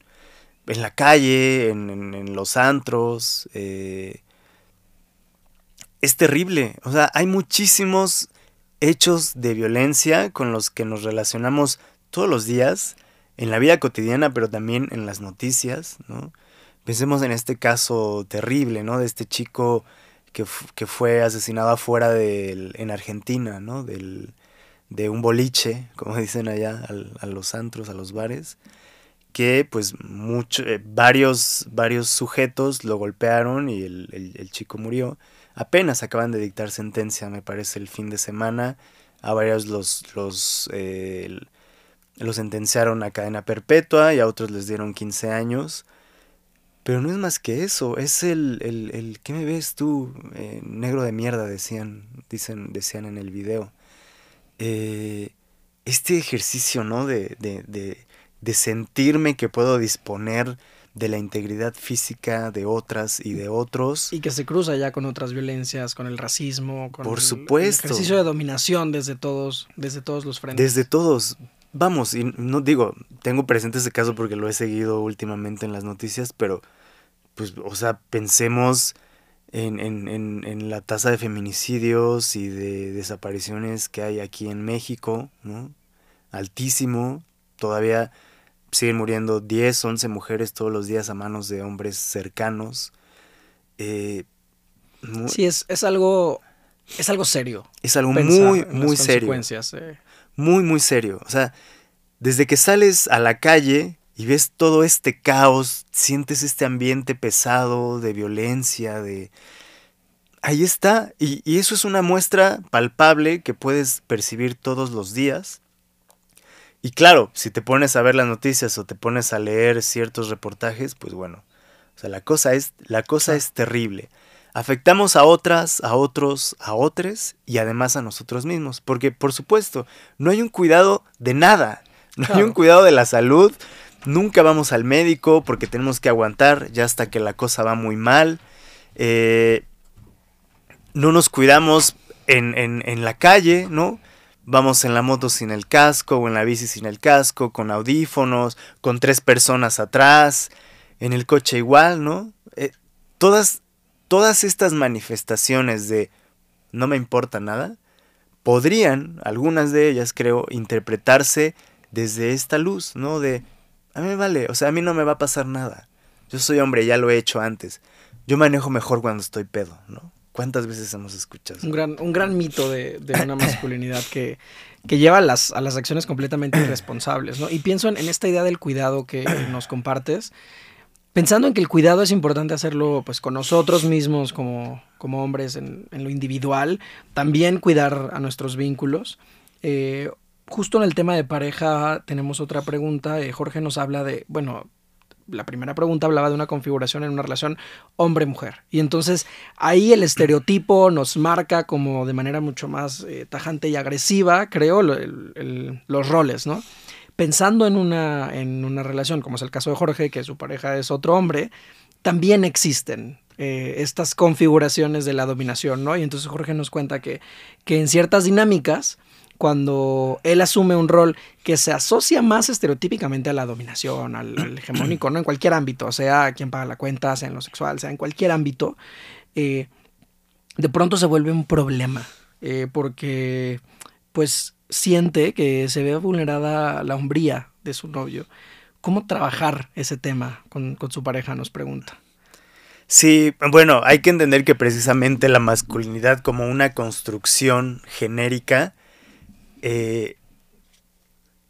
la calle, en, los antros. Eh, es terrible. O sea, hay muchísimos hechos de violencia con los que nos relacionamos todos los días, en la vida cotidiana, pero también en las noticias, ¿no? Pensemos en este caso terrible, ¿no? De este chico que, fue asesinado afuera del, en Argentina, ¿no? Del, de un boliche, como dicen allá, a los antros, a los bares, que pues eh, varios, varios sujetos lo golpearon y el, chico murió. Apenas acaban de dictar sentencia, me parece, el fin de semana. A varios los, los, eh, los sentenciaron a cadena perpetua y a otros les dieron 15 años. Pero no es más que eso, es el, el, el ¿qué me ves tú? Eh, negro de mierda, decían, dicen, decían en el video. Eh, este ejercicio, ¿no? De, de, de, de, sentirme que puedo disponer de la integridad física de otras y de otros. Y que se cruza ya con otras violencias, con el racismo, con Por supuesto. el ejercicio de dominación desde todos, desde todos los frentes. Desde todos. vamos, y no digo, tengo presente ese caso porque lo he seguido últimamente en las noticias, pero pues, o sea, pensemos en, en, en, la tasa de feminicidios y de desapariciones que hay aquí en México, ¿no? Altísimo, todavía siguen muriendo 10, 11 mujeres todos los días a manos de hombres cercanos. Eh, sí, es, es, algo, es algo serio. Es algo muy, muy serio. Eh. Muy, muy serio. O sea, desde que sales a la calle y ves todo este caos, sientes este ambiente pesado de violencia, de... Ahí está, y, y eso es una muestra palpable que puedes percibir todos los días y claro, si te pones a ver las noticias o te pones a leer ciertos reportajes, pues bueno, o sea, la cosa es, la cosa es terrible. Afectamos a otras, a otros, a otros y además a nosotros mismos. Porque, por supuesto, no hay un cuidado de nada. No hay un cuidado de la salud. Nunca vamos al médico porque tenemos que aguantar ya hasta que la cosa va muy mal. Eh, no nos cuidamos en, en, la calle, ¿no? vamos en la moto sin el casco o en la bici sin el casco, con audífonos, con tres personas atrás, en el coche igual, ¿no? Eh, todas, todas estas manifestaciones de no me importa nada, podrían, algunas de ellas creo, interpretarse desde esta luz, ¿no? De, a mí me vale, o sea, a mí no me va a pasar nada. Yo soy hombre, ya lo he hecho antes. Yo manejo mejor cuando estoy pedo, ¿no? ¿Cuántas veces hemos escuchado? Un gran, un gran mito de, una masculinidad que, que lleva a las, a las acciones completamente irresponsables, ¿no? Y pienso en, esta idea del cuidado que nos compartes, pensando en que el cuidado es importante hacerlo pues con nosotros mismos como, como hombres en, lo individual, también cuidar a nuestros vínculos. Eh, justo en el tema de pareja tenemos otra pregunta. Eh, Jorge nos habla de, bueno, la primera pregunta hablaba de una configuración en una relación hombre-mujer. Y entonces ahí el estereotipo nos marca como de manera mucho más eh, tajante y agresiva, creo, los roles, ¿no? Pensando en una, en una relación, como es el caso de Jorge, que su pareja es otro hombre, también existen eh, estas configuraciones de la dominación, ¿no? Y entonces Jorge nos cuenta que, que en ciertas dinámicas, cuando él asume un rol que se asocia más estereotípicamente a la dominación, al, hegemónico, ¿no? En cualquier ámbito, sea quien paga la cuenta, sea en lo sexual, sea en cualquier ámbito, eh, de pronto se vuelve un problema, eh, porque pues siente que se ve vulnerada la hombría de su novio. ¿Cómo trabajar ese tema con, con su pareja? Nos pregunta. Sí, bueno, hay que entender que precisamente la masculinidad como una construcción genérica eh,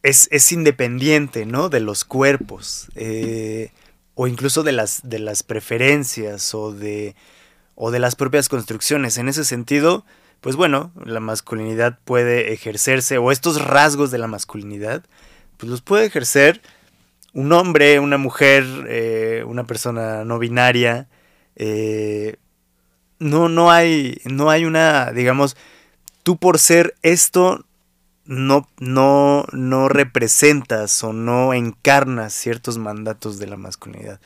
es, independiente, ¿no? De los cuerpos, eh, o incluso de las, de las preferencias o de, o de las propias construcciones. En ese sentido, pues bueno, la masculinidad puede ejercerse, o estos rasgos de la masculinidad, pues los puede ejercer un hombre, una mujer, eh, una persona no binaria. no, no hay, no hay una, digamos, tú por ser esto no, no, no representas o no encarnas ciertos mandatos de la masculinidad.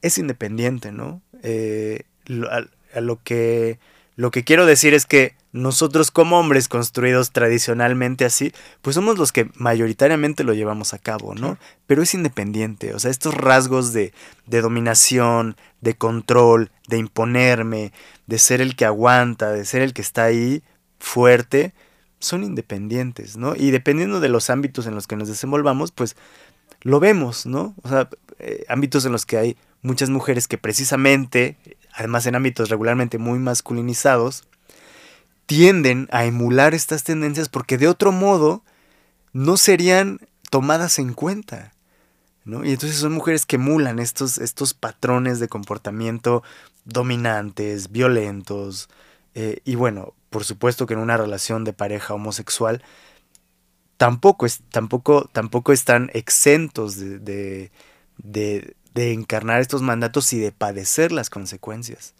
Es independiente, ¿no? Eh, a, lo, que, lo que quiero decir es que nosotros como hombres construidos tradicionalmente así, pues somos los que mayoritariamente lo llevamos a cabo, ¿no? Pero es independiente, o sea, estos rasgos de, de dominación, de control, de imponerme, de ser el que aguanta, de ser el que está ahí fuerte, son independientes, ¿no? Y dependiendo de los ámbitos en los que nos desenvolvamos, pues lo vemos, ¿no? O sea, eh, ámbitos en los que hay muchas mujeres que precisamente, además en ámbitos regularmente muy masculinizados, tienden a emular estas tendencias porque de otro modo no serían tomadas en cuenta. ¿no? Y entonces son mujeres que emulan estos, estos patrones de comportamiento dominantes, violentos, eh, y bueno, por supuesto que en una relación de pareja homosexual tampoco, es, tampoco, tampoco están exentos de, de, encarnar estos mandatos y de padecer las consecuencias.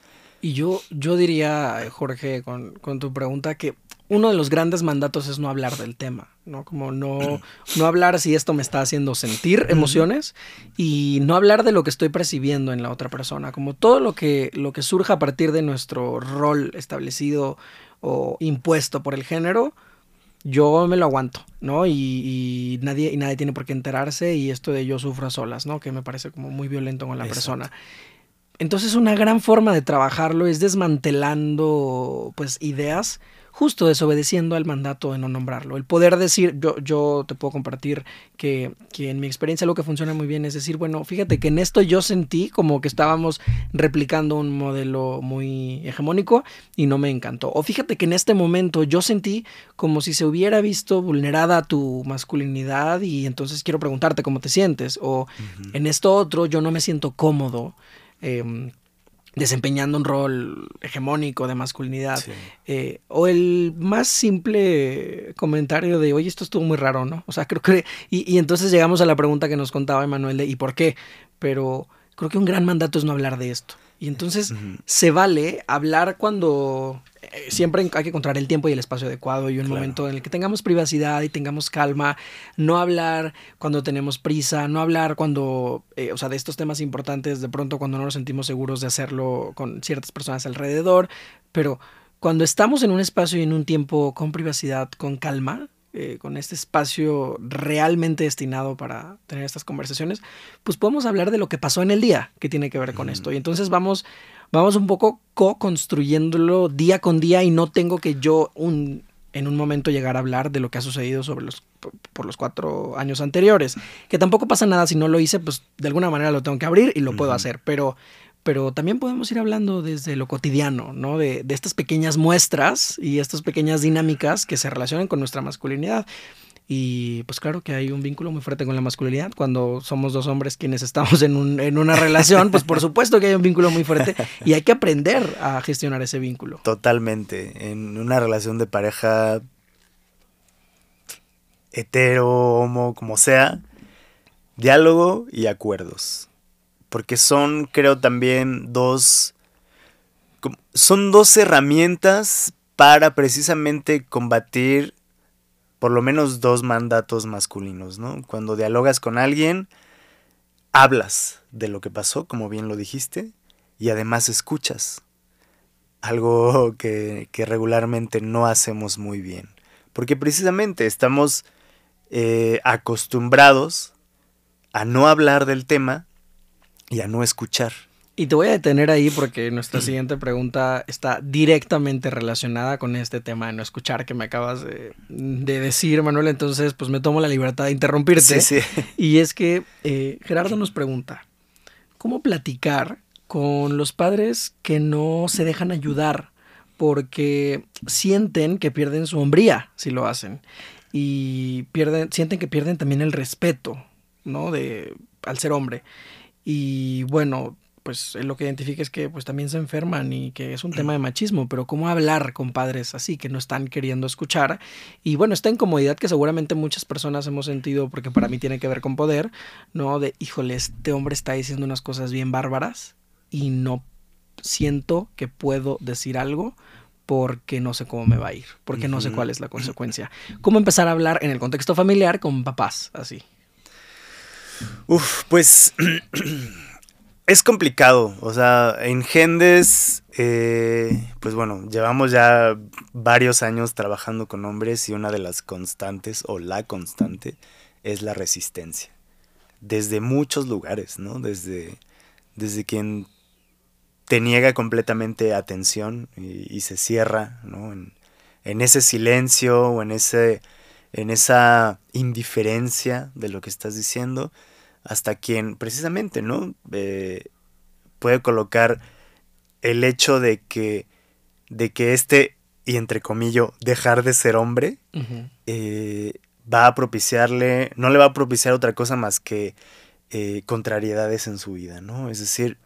Y yo, yo diría, Jorge, con, con, tu pregunta, que uno de los grandes mandatos es no hablar del tema, ¿no? Como no, no hablar si esto me está haciendo sentir emociones y no hablar de lo que estoy percibiendo en la otra persona. Como todo lo que, lo que surja a partir de nuestro rol establecido o impuesto por el género, yo me lo aguanto, ¿no? Y, nadie, y nadie tiene por qué enterarse y esto de yo sufro a solas, ¿no? Que me parece como muy violento con la persona. Entonces una gran forma de trabajarlo es desmantelando pues ideas justo desobedeciendo al mandato de no nombrarlo. El poder decir, yo, yo te puedo compartir que, que, en mi experiencia lo que funciona muy bien es decir, bueno, fíjate que en esto yo sentí como que estábamos replicando un modelo muy hegemónico y no me encantó. O fíjate que en este momento yo sentí como si se hubiera visto vulnerada tu masculinidad y entonces quiero preguntarte cómo te sientes. O en esto otro yo no me siento cómodo. Em, desempeñando un rol hegemónico de masculinidad. Eh, o el más simple comentario de, oye, esto estuvo muy raro, ¿no? O sea, creo que... Y, y entonces llegamos a la pregunta que nos contaba Emanuel de, ¿y por qué? Pero creo que un gran mandato es no hablar de esto. Y entonces se vale hablar cuando eh, siempre hay que encontrar el tiempo y el espacio adecuado y un momento en el que tengamos privacidad y tengamos calma, no hablar cuando tenemos prisa, no hablar cuando, eh, o sea, de estos temas importantes de pronto cuando no nos sentimos seguros de hacerlo con ciertas personas alrededor, pero cuando estamos en un espacio y en un tiempo con privacidad, con calma, eh, con este espacio realmente destinado para tener estas conversaciones, pues podemos hablar de lo que pasó en el día que tiene que ver con esto. Y entonces vamos, vamos un poco co-construyéndolo día con día y no tengo que yo un, en un momento llegar a hablar de lo que ha sucedido sobre los, por los cuatro años anteriores. Que tampoco pasa nada si no lo hice, pues de alguna manera lo tengo que abrir y lo puedo hacer. Pero pero también podemos ir hablando desde lo cotidiano, ¿no? De, de, estas pequeñas muestras y estas pequeñas dinámicas que se relacionan con nuestra masculinidad. Y pues claro que hay un vínculo muy fuerte con la masculinidad. Cuando somos dos hombres quienes estamos en, un, en una relación, pues por supuesto que hay un vínculo muy fuerte y hay que aprender a gestionar ese vínculo. Totalmente. En una relación de pareja hetero, homo, como sea, diálogo y acuerdos porque son, creo, también dos, son dos herramientas para precisamente combatir por lo menos dos mandatos masculinos, ¿no? Cuando dialogas con alguien, hablas de lo que pasó, como bien lo dijiste, y además escuchas, algo que, regularmente no hacemos muy bien, porque precisamente estamos eh, acostumbrados a no hablar del tema y a no escuchar. Y te voy a detener ahí porque nuestra siguiente pregunta está directamente relacionada con este tema de no escuchar que me acabas de, decir, Manuel. Entonces, pues me tomo la libertad de interrumpirte. Sí, sí. Y es que eh, Gerardo nos pregunta, ¿cómo platicar con los padres que no se dejan ayudar porque sienten que pierden su hombría si lo hacen? Y pierden, sienten que pierden también el respeto, ¿no? De, al ser hombre. Y bueno, pues lo que identifica es que pues también se enferman y que es un tema de machismo, pero cómo hablar con padres así que no están queriendo escuchar y bueno, esta incomodidad que seguramente muchas personas hemos sentido porque para mí tiene que ver con poder, ¿no? De, híjole, este hombre está diciendo unas cosas bien bárbaras y no siento que puedo decir algo porque no sé cómo me va a ir, porque no sé cuál es la consecuencia. ¿Cómo empezar a hablar en el contexto familiar con papás así? Uf, pues es complicado. O sea, en Gendes, eh, pues bueno, llevamos ya varios años trabajando con hombres y una de las constantes, o la constante, es la resistencia. Desde muchos lugares, ¿no? Desde, desde quien te niega completamente atención y, se cierra, ¿no? En ese silencio o en ese en esa indiferencia de lo que estás diciendo, hasta quien precisamente, ¿no? Eh, puede colocar el hecho de que, de que este, y entre comillas, dejar de ser hombre, eh, va a propiciarle, no le va a propiciar otra cosa más que eh, contrariedades en su vida, ¿no? Es decir,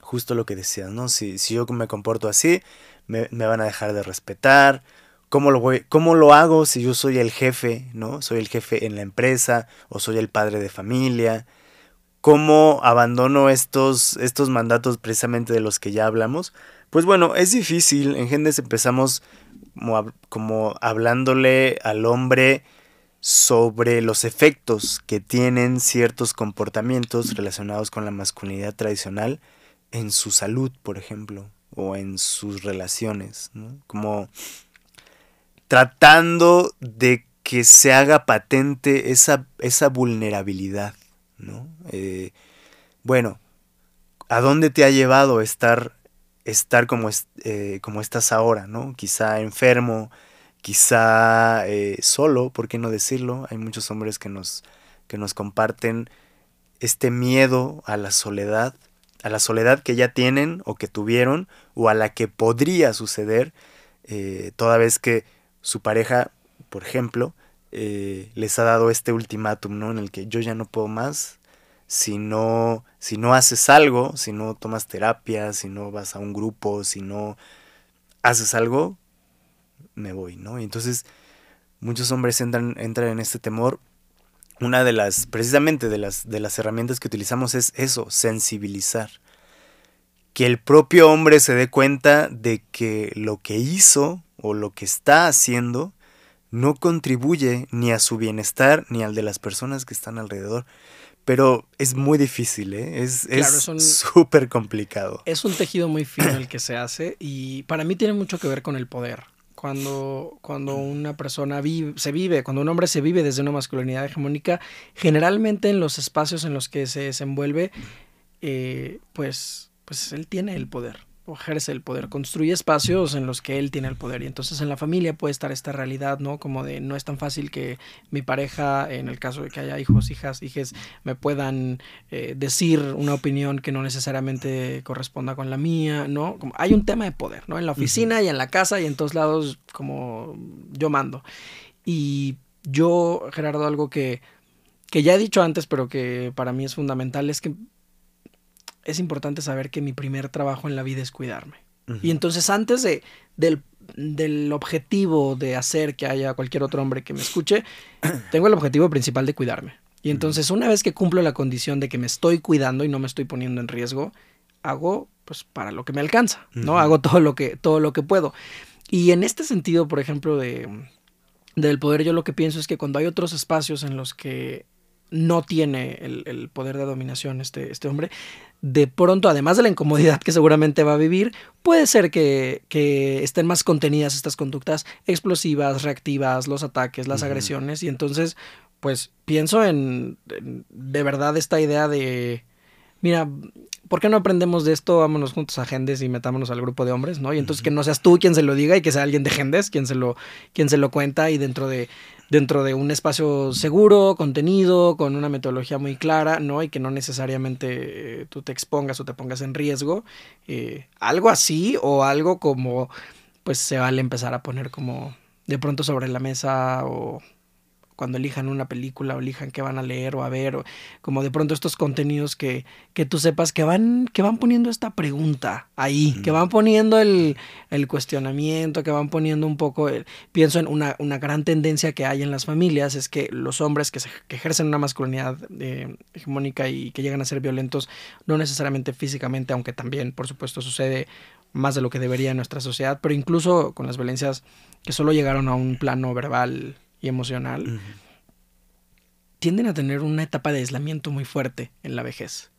justo lo que decías, ¿no? Si, si yo me comporto así, me, me, van a dejar de respetar, ¿Cómo lo, voy, ¿Cómo lo hago si yo soy el jefe, ¿no? Soy el jefe en la empresa o soy el padre de familia. ¿Cómo abandono estos, estos mandatos precisamente de los que ya hablamos? Pues bueno, es difícil. En Gendes empezamos como, como hablándole al hombre sobre los efectos que tienen ciertos comportamientos relacionados con la masculinidad tradicional en su salud, por ejemplo, o en sus relaciones, ¿no? Como tratando de que se haga patente esa, esa vulnerabilidad, ¿no? Eh, bueno, ¿a dónde te ha llevado estar, estar como, eh, como estás ahora, ¿no? Quizá enfermo, quizá eh, solo, ¿por qué no decirlo? Hay muchos hombres que nos, que nos comparten este miedo a la soledad, a la soledad que ya tienen o que tuvieron o a la que podría suceder toda vez que su pareja, por ejemplo, eh, les ha dado este ultimátum, ¿no? En el que yo ya no puedo más, si no, si no haces algo, si no tomas terapia, si no vas a un grupo, si no haces algo, me voy, ¿no? Y entonces muchos hombres entran, entran en este temor. Una de las, precisamente de las, de las herramientas que utilizamos es eso, sensibilizar. Que el propio hombre se dé cuenta de que lo que hizo o lo que está haciendo no contribuye ni a su bienestar ni al de las personas que están alrededor. Pero es muy difícil, ¿eh? es súper complicado. Es un tejido muy fino el que se hace y para mí tiene mucho que ver con el poder. Cuando, cuando una persona vive, se vive, cuando un hombre se vive desde una masculinidad hegemónica, generalmente en los espacios en los que se desenvuelve, eh, pues, pues él tiene el poder ejerce el poder, construye espacios en los que él tiene el poder y entonces en la familia puede estar esta realidad, ¿no? Como de no es tan fácil que mi pareja, en el caso de que haya hijos, hijas, hijes, me puedan eh, decir una opinión que no necesariamente corresponda con la mía, ¿no? Como hay un tema de poder, ¿no? En la oficina y en la casa y en todos lados como yo mando. Y yo, Gerardo, algo que, que ya he dicho antes, pero que para mí es fundamental, es que es importante saber que mi primer trabajo en la vida es cuidarme. Y entonces antes de, del, objetivo de hacer que haya cualquier otro hombre que me escuche, tengo el objetivo principal de cuidarme. Y entonces una vez que cumplo la condición de que me estoy cuidando y no me estoy poniendo en riesgo, hago pues para lo que me alcanza, ¿no? Hago todo lo que todo lo que puedo. Y en este sentido, por ejemplo, de del poder, yo lo que pienso es que cuando hay otros espacios en los que no tiene el, poder de dominación este, este, hombre, de pronto, además de la incomodidad que seguramente va a vivir, puede ser que, estén más contenidas estas conductas explosivas, reactivas, los ataques, las agresiones, y entonces, pues pienso en, de verdad esta idea de, mira, ¿por qué no aprendemos de esto? Vámonos juntos a Gendes y metámonos al grupo de hombres, ¿no? Y entonces que no seas tú quien se lo diga y que sea alguien de Gendes quien se lo, quien se lo cuenta y dentro de dentro de un espacio seguro, contenido, con una metodología muy clara, ¿no? Y que no necesariamente eh, tú te expongas o te pongas en riesgo. Eh, algo así o algo como, pues se vale empezar a poner como de pronto sobre la mesa o cuando elijan una película o elijan qué van a leer o a ver, o como de pronto estos contenidos que, que tú sepas que van, que van poniendo esta pregunta ahí, que van poniendo el, el, cuestionamiento, que van poniendo un poco, pienso en una, una, gran tendencia que hay en las familias, es que los hombres que, se, que ejercen una masculinidad eh, hegemónica y que llegan a ser violentos, no necesariamente físicamente, aunque también, por supuesto, sucede más de lo que debería en nuestra sociedad, pero incluso con las violencias que solo llegaron a un plano verbal y emocional, tienden a tener una etapa de aislamiento muy fuerte en la vejez.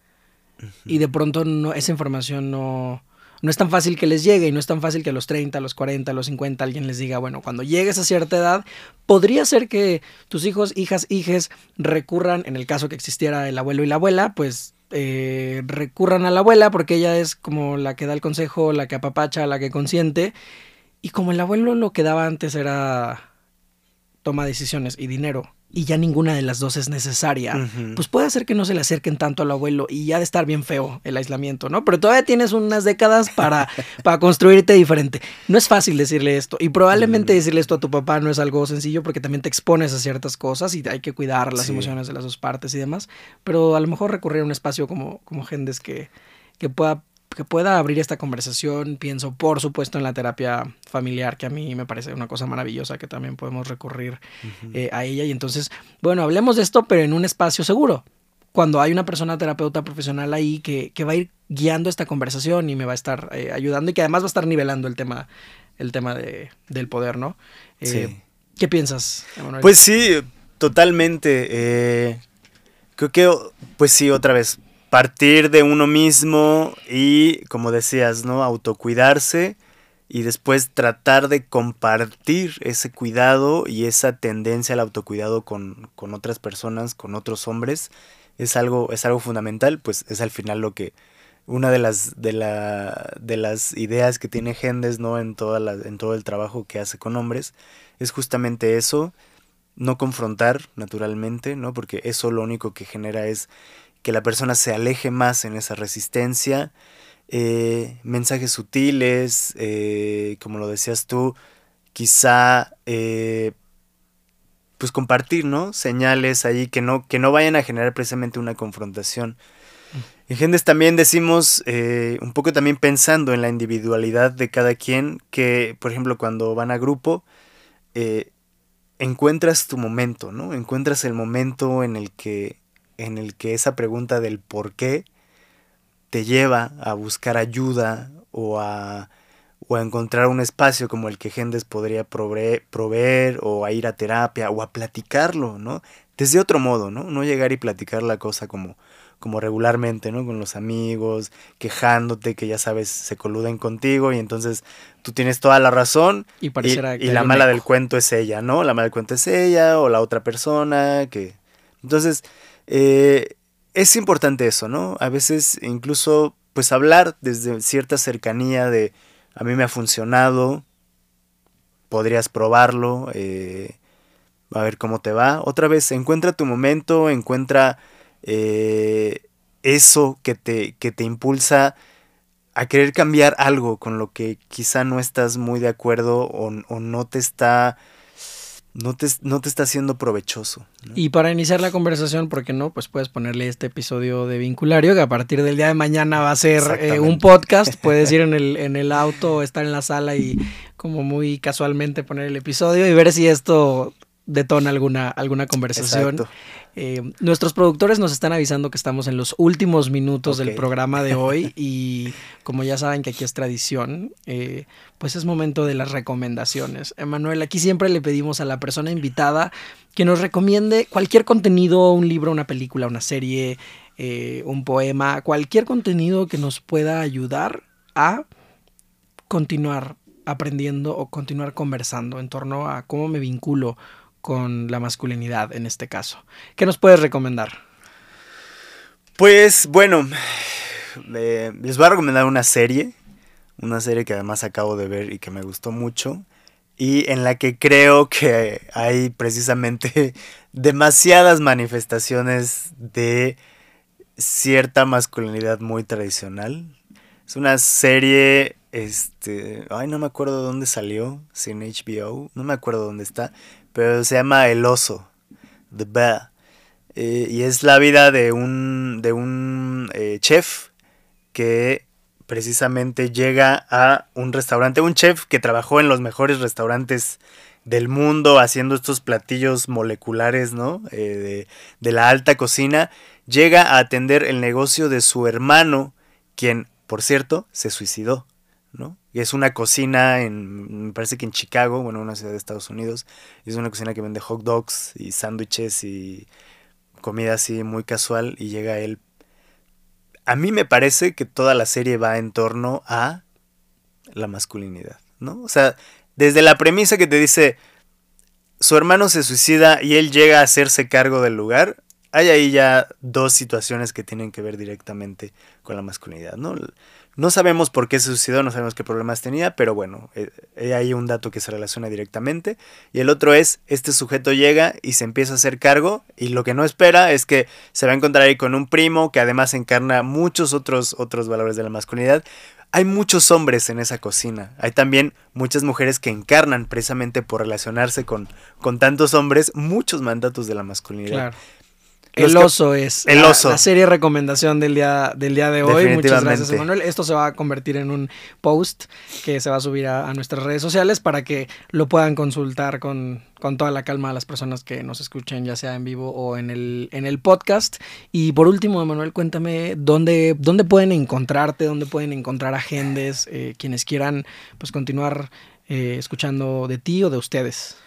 Y de pronto no, esa información no, no es tan fácil que les llegue y no es tan fácil que a los 30, a los 40, a los 50 alguien les diga, bueno, cuando llegues a cierta edad, podría ser que tus hijos, hijas, hijes recurran, en el caso que existiera el abuelo y la abuela, pues eh, recurran a la abuela porque ella es como la que da el consejo, la que apapacha, la que consiente. Y como el abuelo lo que daba antes era toma decisiones y dinero y ya ninguna de las dos es necesaria, pues puede hacer que no se le acerquen tanto al abuelo y ya de estar bien feo el aislamiento, ¿no? Pero todavía tienes unas décadas para, para construirte diferente. No es fácil decirle esto y probablemente decirle esto a tu papá no es algo sencillo porque también te expones a ciertas cosas y hay que cuidar las emociones de las dos partes y demás, pero a lo mejor recurrir a un espacio como, como Gendes que, que pueda que pueda abrir esta conversación. Pienso, por supuesto, en la terapia familiar, que a mí me parece una cosa maravillosa que también podemos recurrir eh, a ella. Y entonces, bueno, hablemos de esto, pero en un espacio seguro. Cuando hay una persona terapeuta profesional ahí que, que va a ir guiando esta conversación y me va a estar eh, ayudando y que además va a estar nivelando el tema, el tema de, del poder, ¿no? Eh, sí. ¿Qué piensas, Emanuel? Pues sí, totalmente. creo que, pues sí, otra vez, partir de uno mismo y, como decías, ¿no? Autocuidarse y después tratar de compartir ese cuidado y esa tendencia al autocuidado con, con otras personas, con otros hombres, es algo, es algo fundamental, pues es al final lo que, una de las, de, la, de las ideas que tiene Gendes, ¿no? En, toda la, en todo el trabajo que hace con hombres, es justamente eso, no confrontar, naturalmente, ¿no? Porque eso lo único que genera es que la persona se aleje más en esa resistencia, eh, mensajes sutiles, eh, como lo decías tú, quizá eh, pues compartir, ¿no? Señales ahí que no, que no vayan a generar precisamente una confrontación. En Gendes también decimos, un poco también pensando en la individualidad de cada quien, que por ejemplo cuando van a grupo, encuentras tu momento, ¿no? Encuentras el momento en el que, en el que esa pregunta del por qué te lleva a buscar ayuda o a, o a encontrar un espacio como el que Gendes podría proveer, proveer, o a ir a terapia o a platicarlo, ¿no? Desde otro modo, ¿no? No llegar y platicar la cosa como, como regularmente, ¿no? Con los amigos, quejándote que ya sabes, se coluden contigo y entonces tú tienes toda la razón y, y, la mala del cuento es ella, ¿no? La mala del cuento es ella o la otra persona que... Entonces, eh, es importante eso, ¿no? A veces incluso pues hablar desde cierta cercanía de a mí me ha funcionado, podrías probarlo, eh, a ver cómo te va. Otra vez, encuentra tu momento, encuentra eh, eso que te, que te impulsa a querer cambiar algo con lo que quizá no estás muy de acuerdo o, o no te está no te, no te está siendo provechoso. Y para iniciar la conversación, ¿por qué no? Pues puedes ponerle este episodio de Vinculario, que a partir del día de mañana va a ser eh, un podcast. Puedes ir en el, en el auto o estar en la sala y como muy casualmente poner el episodio y ver si esto detona alguna, alguna conversación. Eh, nuestros productores nos están avisando que estamos en los últimos minutos del programa de hoy y como ya saben que aquí es tradición, eh, pues es momento de las recomendaciones. Emanuel, aquí siempre le pedimos a la persona invitada que nos recomiende cualquier contenido, un libro, una película, una serie, eh, un poema, cualquier contenido que nos pueda ayudar a continuar aprendiendo o continuar conversando en torno a cómo me vinculo con la masculinidad en este caso. ¿Qué nos puedes recomendar? Pues bueno, les voy a recomendar una serie, una serie que además acabo de ver y que me gustó mucho y en la que creo que hay precisamente demasiadas manifestaciones de cierta masculinidad muy tradicional. Es una serie, este, ay, no me acuerdo dónde salió, sin HBO, no me acuerdo dónde está, pero se llama El Oso, The Bear. Eh, y es la vida de un, de un eh, chef que precisamente llega a un restaurante, un chef que trabajó en los mejores restaurantes del mundo haciendo estos platillos moleculares, ¿no? Eh, de, de la alta cocina, llega a atender el negocio de su hermano, quien, por cierto, se suicidó, ¿no? es una cocina en, me parece que en Chicago, bueno, una ciudad de Estados Unidos. Es una cocina que vende hot dogs y sándwiches y comida así muy casual y llega él. A mí me parece que toda la serie va en torno a la masculinidad, ¿no? O sea, desde la premisa que te dice, su hermano se suicida y él llega a hacerse cargo del lugar, hay ahí ya dos situaciones que tienen que ver directamente con la masculinidad, ¿no? No sabemos por qué se suicidó, no sabemos qué problemas tenía, pero bueno, eh, eh, hay un dato que se relaciona directamente. Y el otro es, este sujeto llega y se empieza a hacer cargo y lo que no espera es que se va a encontrar ahí con un primo que además encarna muchos otros, otros valores de la masculinidad. Hay muchos hombres en esa cocina. Hay también muchas mujeres que encarnan precisamente por relacionarse con, con tantos hombres muchos mandatos de la masculinidad. Claro. El oso es el la, la, serie recomendación del día, del día de hoy. Muchas gracias, Emanuel. Esto se va a convertir en un post que se va a subir a, nuestras redes sociales para que lo puedan consultar con, con, toda la calma a las personas que nos escuchen, ya sea en vivo o en el, en el podcast. Y por último, Emanuel, cuéntame dónde, dónde pueden encontrarte, dónde pueden encontrar agendas, eh, quienes quieran pues continuar eh, escuchando de ti o de ustedes.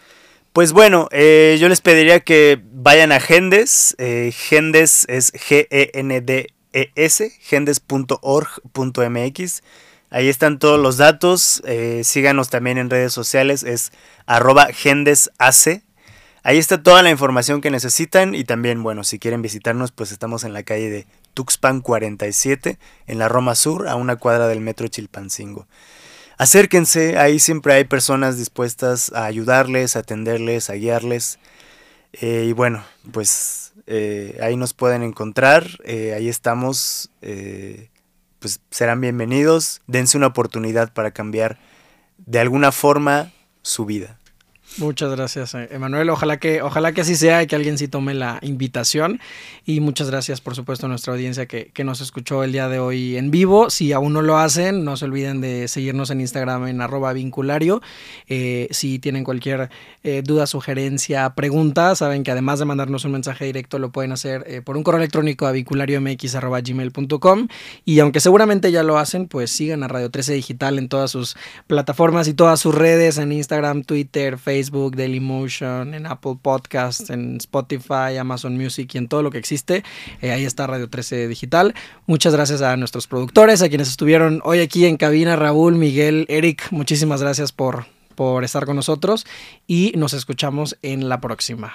Pues bueno, eh, yo les pediría que vayan a Gendes. Eh, Gendes es G-E-N-D-E-S, gendes.org.mx. Ahí están todos los datos. Eh, síganos también en redes sociales. Es arroba gendesace. Ahí está toda la información que necesitan. Y también, bueno, si quieren visitarnos, pues estamos en la calle de Tuxpan 47, en la Roma Sur, a una cuadra del metro Chilpancingo. Acérquense, ahí siempre hay personas dispuestas a ayudarles, a atenderles, a guiarles. Eh, y bueno, pues eh, ahí nos pueden encontrar, ahí estamos pues serán bienvenidos, dense una oportunidad para cambiar de alguna forma su vida. Muchas gracias, eh, Emanuel. Ojalá que, ojalá que así sea y que alguien sí tome la invitación. Y muchas gracias, por supuesto, a nuestra audiencia que, nos escuchó el día de hoy en vivo. Si aún no lo hacen, no se olviden de seguirnos en Instagram en arroba vinculario. Eh, si tienen cualquier eh, duda, sugerencia, pregunta, saben que además de mandarnos un mensaje directo, lo pueden hacer por un correo electrónico a vinculariomx.gmail.com. Y aunque seguramente ya lo hacen, pues sigan a Radio 13 Digital en todas sus plataformas y todas sus redes, en Instagram, Twitter, Facebook Facebook, Dailymotion, en Apple Podcasts, en Spotify, Amazon Music y en todo lo que existe. Eh, ahí está Radio 13 Digital. Muchas gracias a nuestros productores, a quienes estuvieron hoy aquí en cabina, Raúl, Miguel, Eric. Muchísimas gracias por, por estar con nosotros y nos escuchamos en la próxima.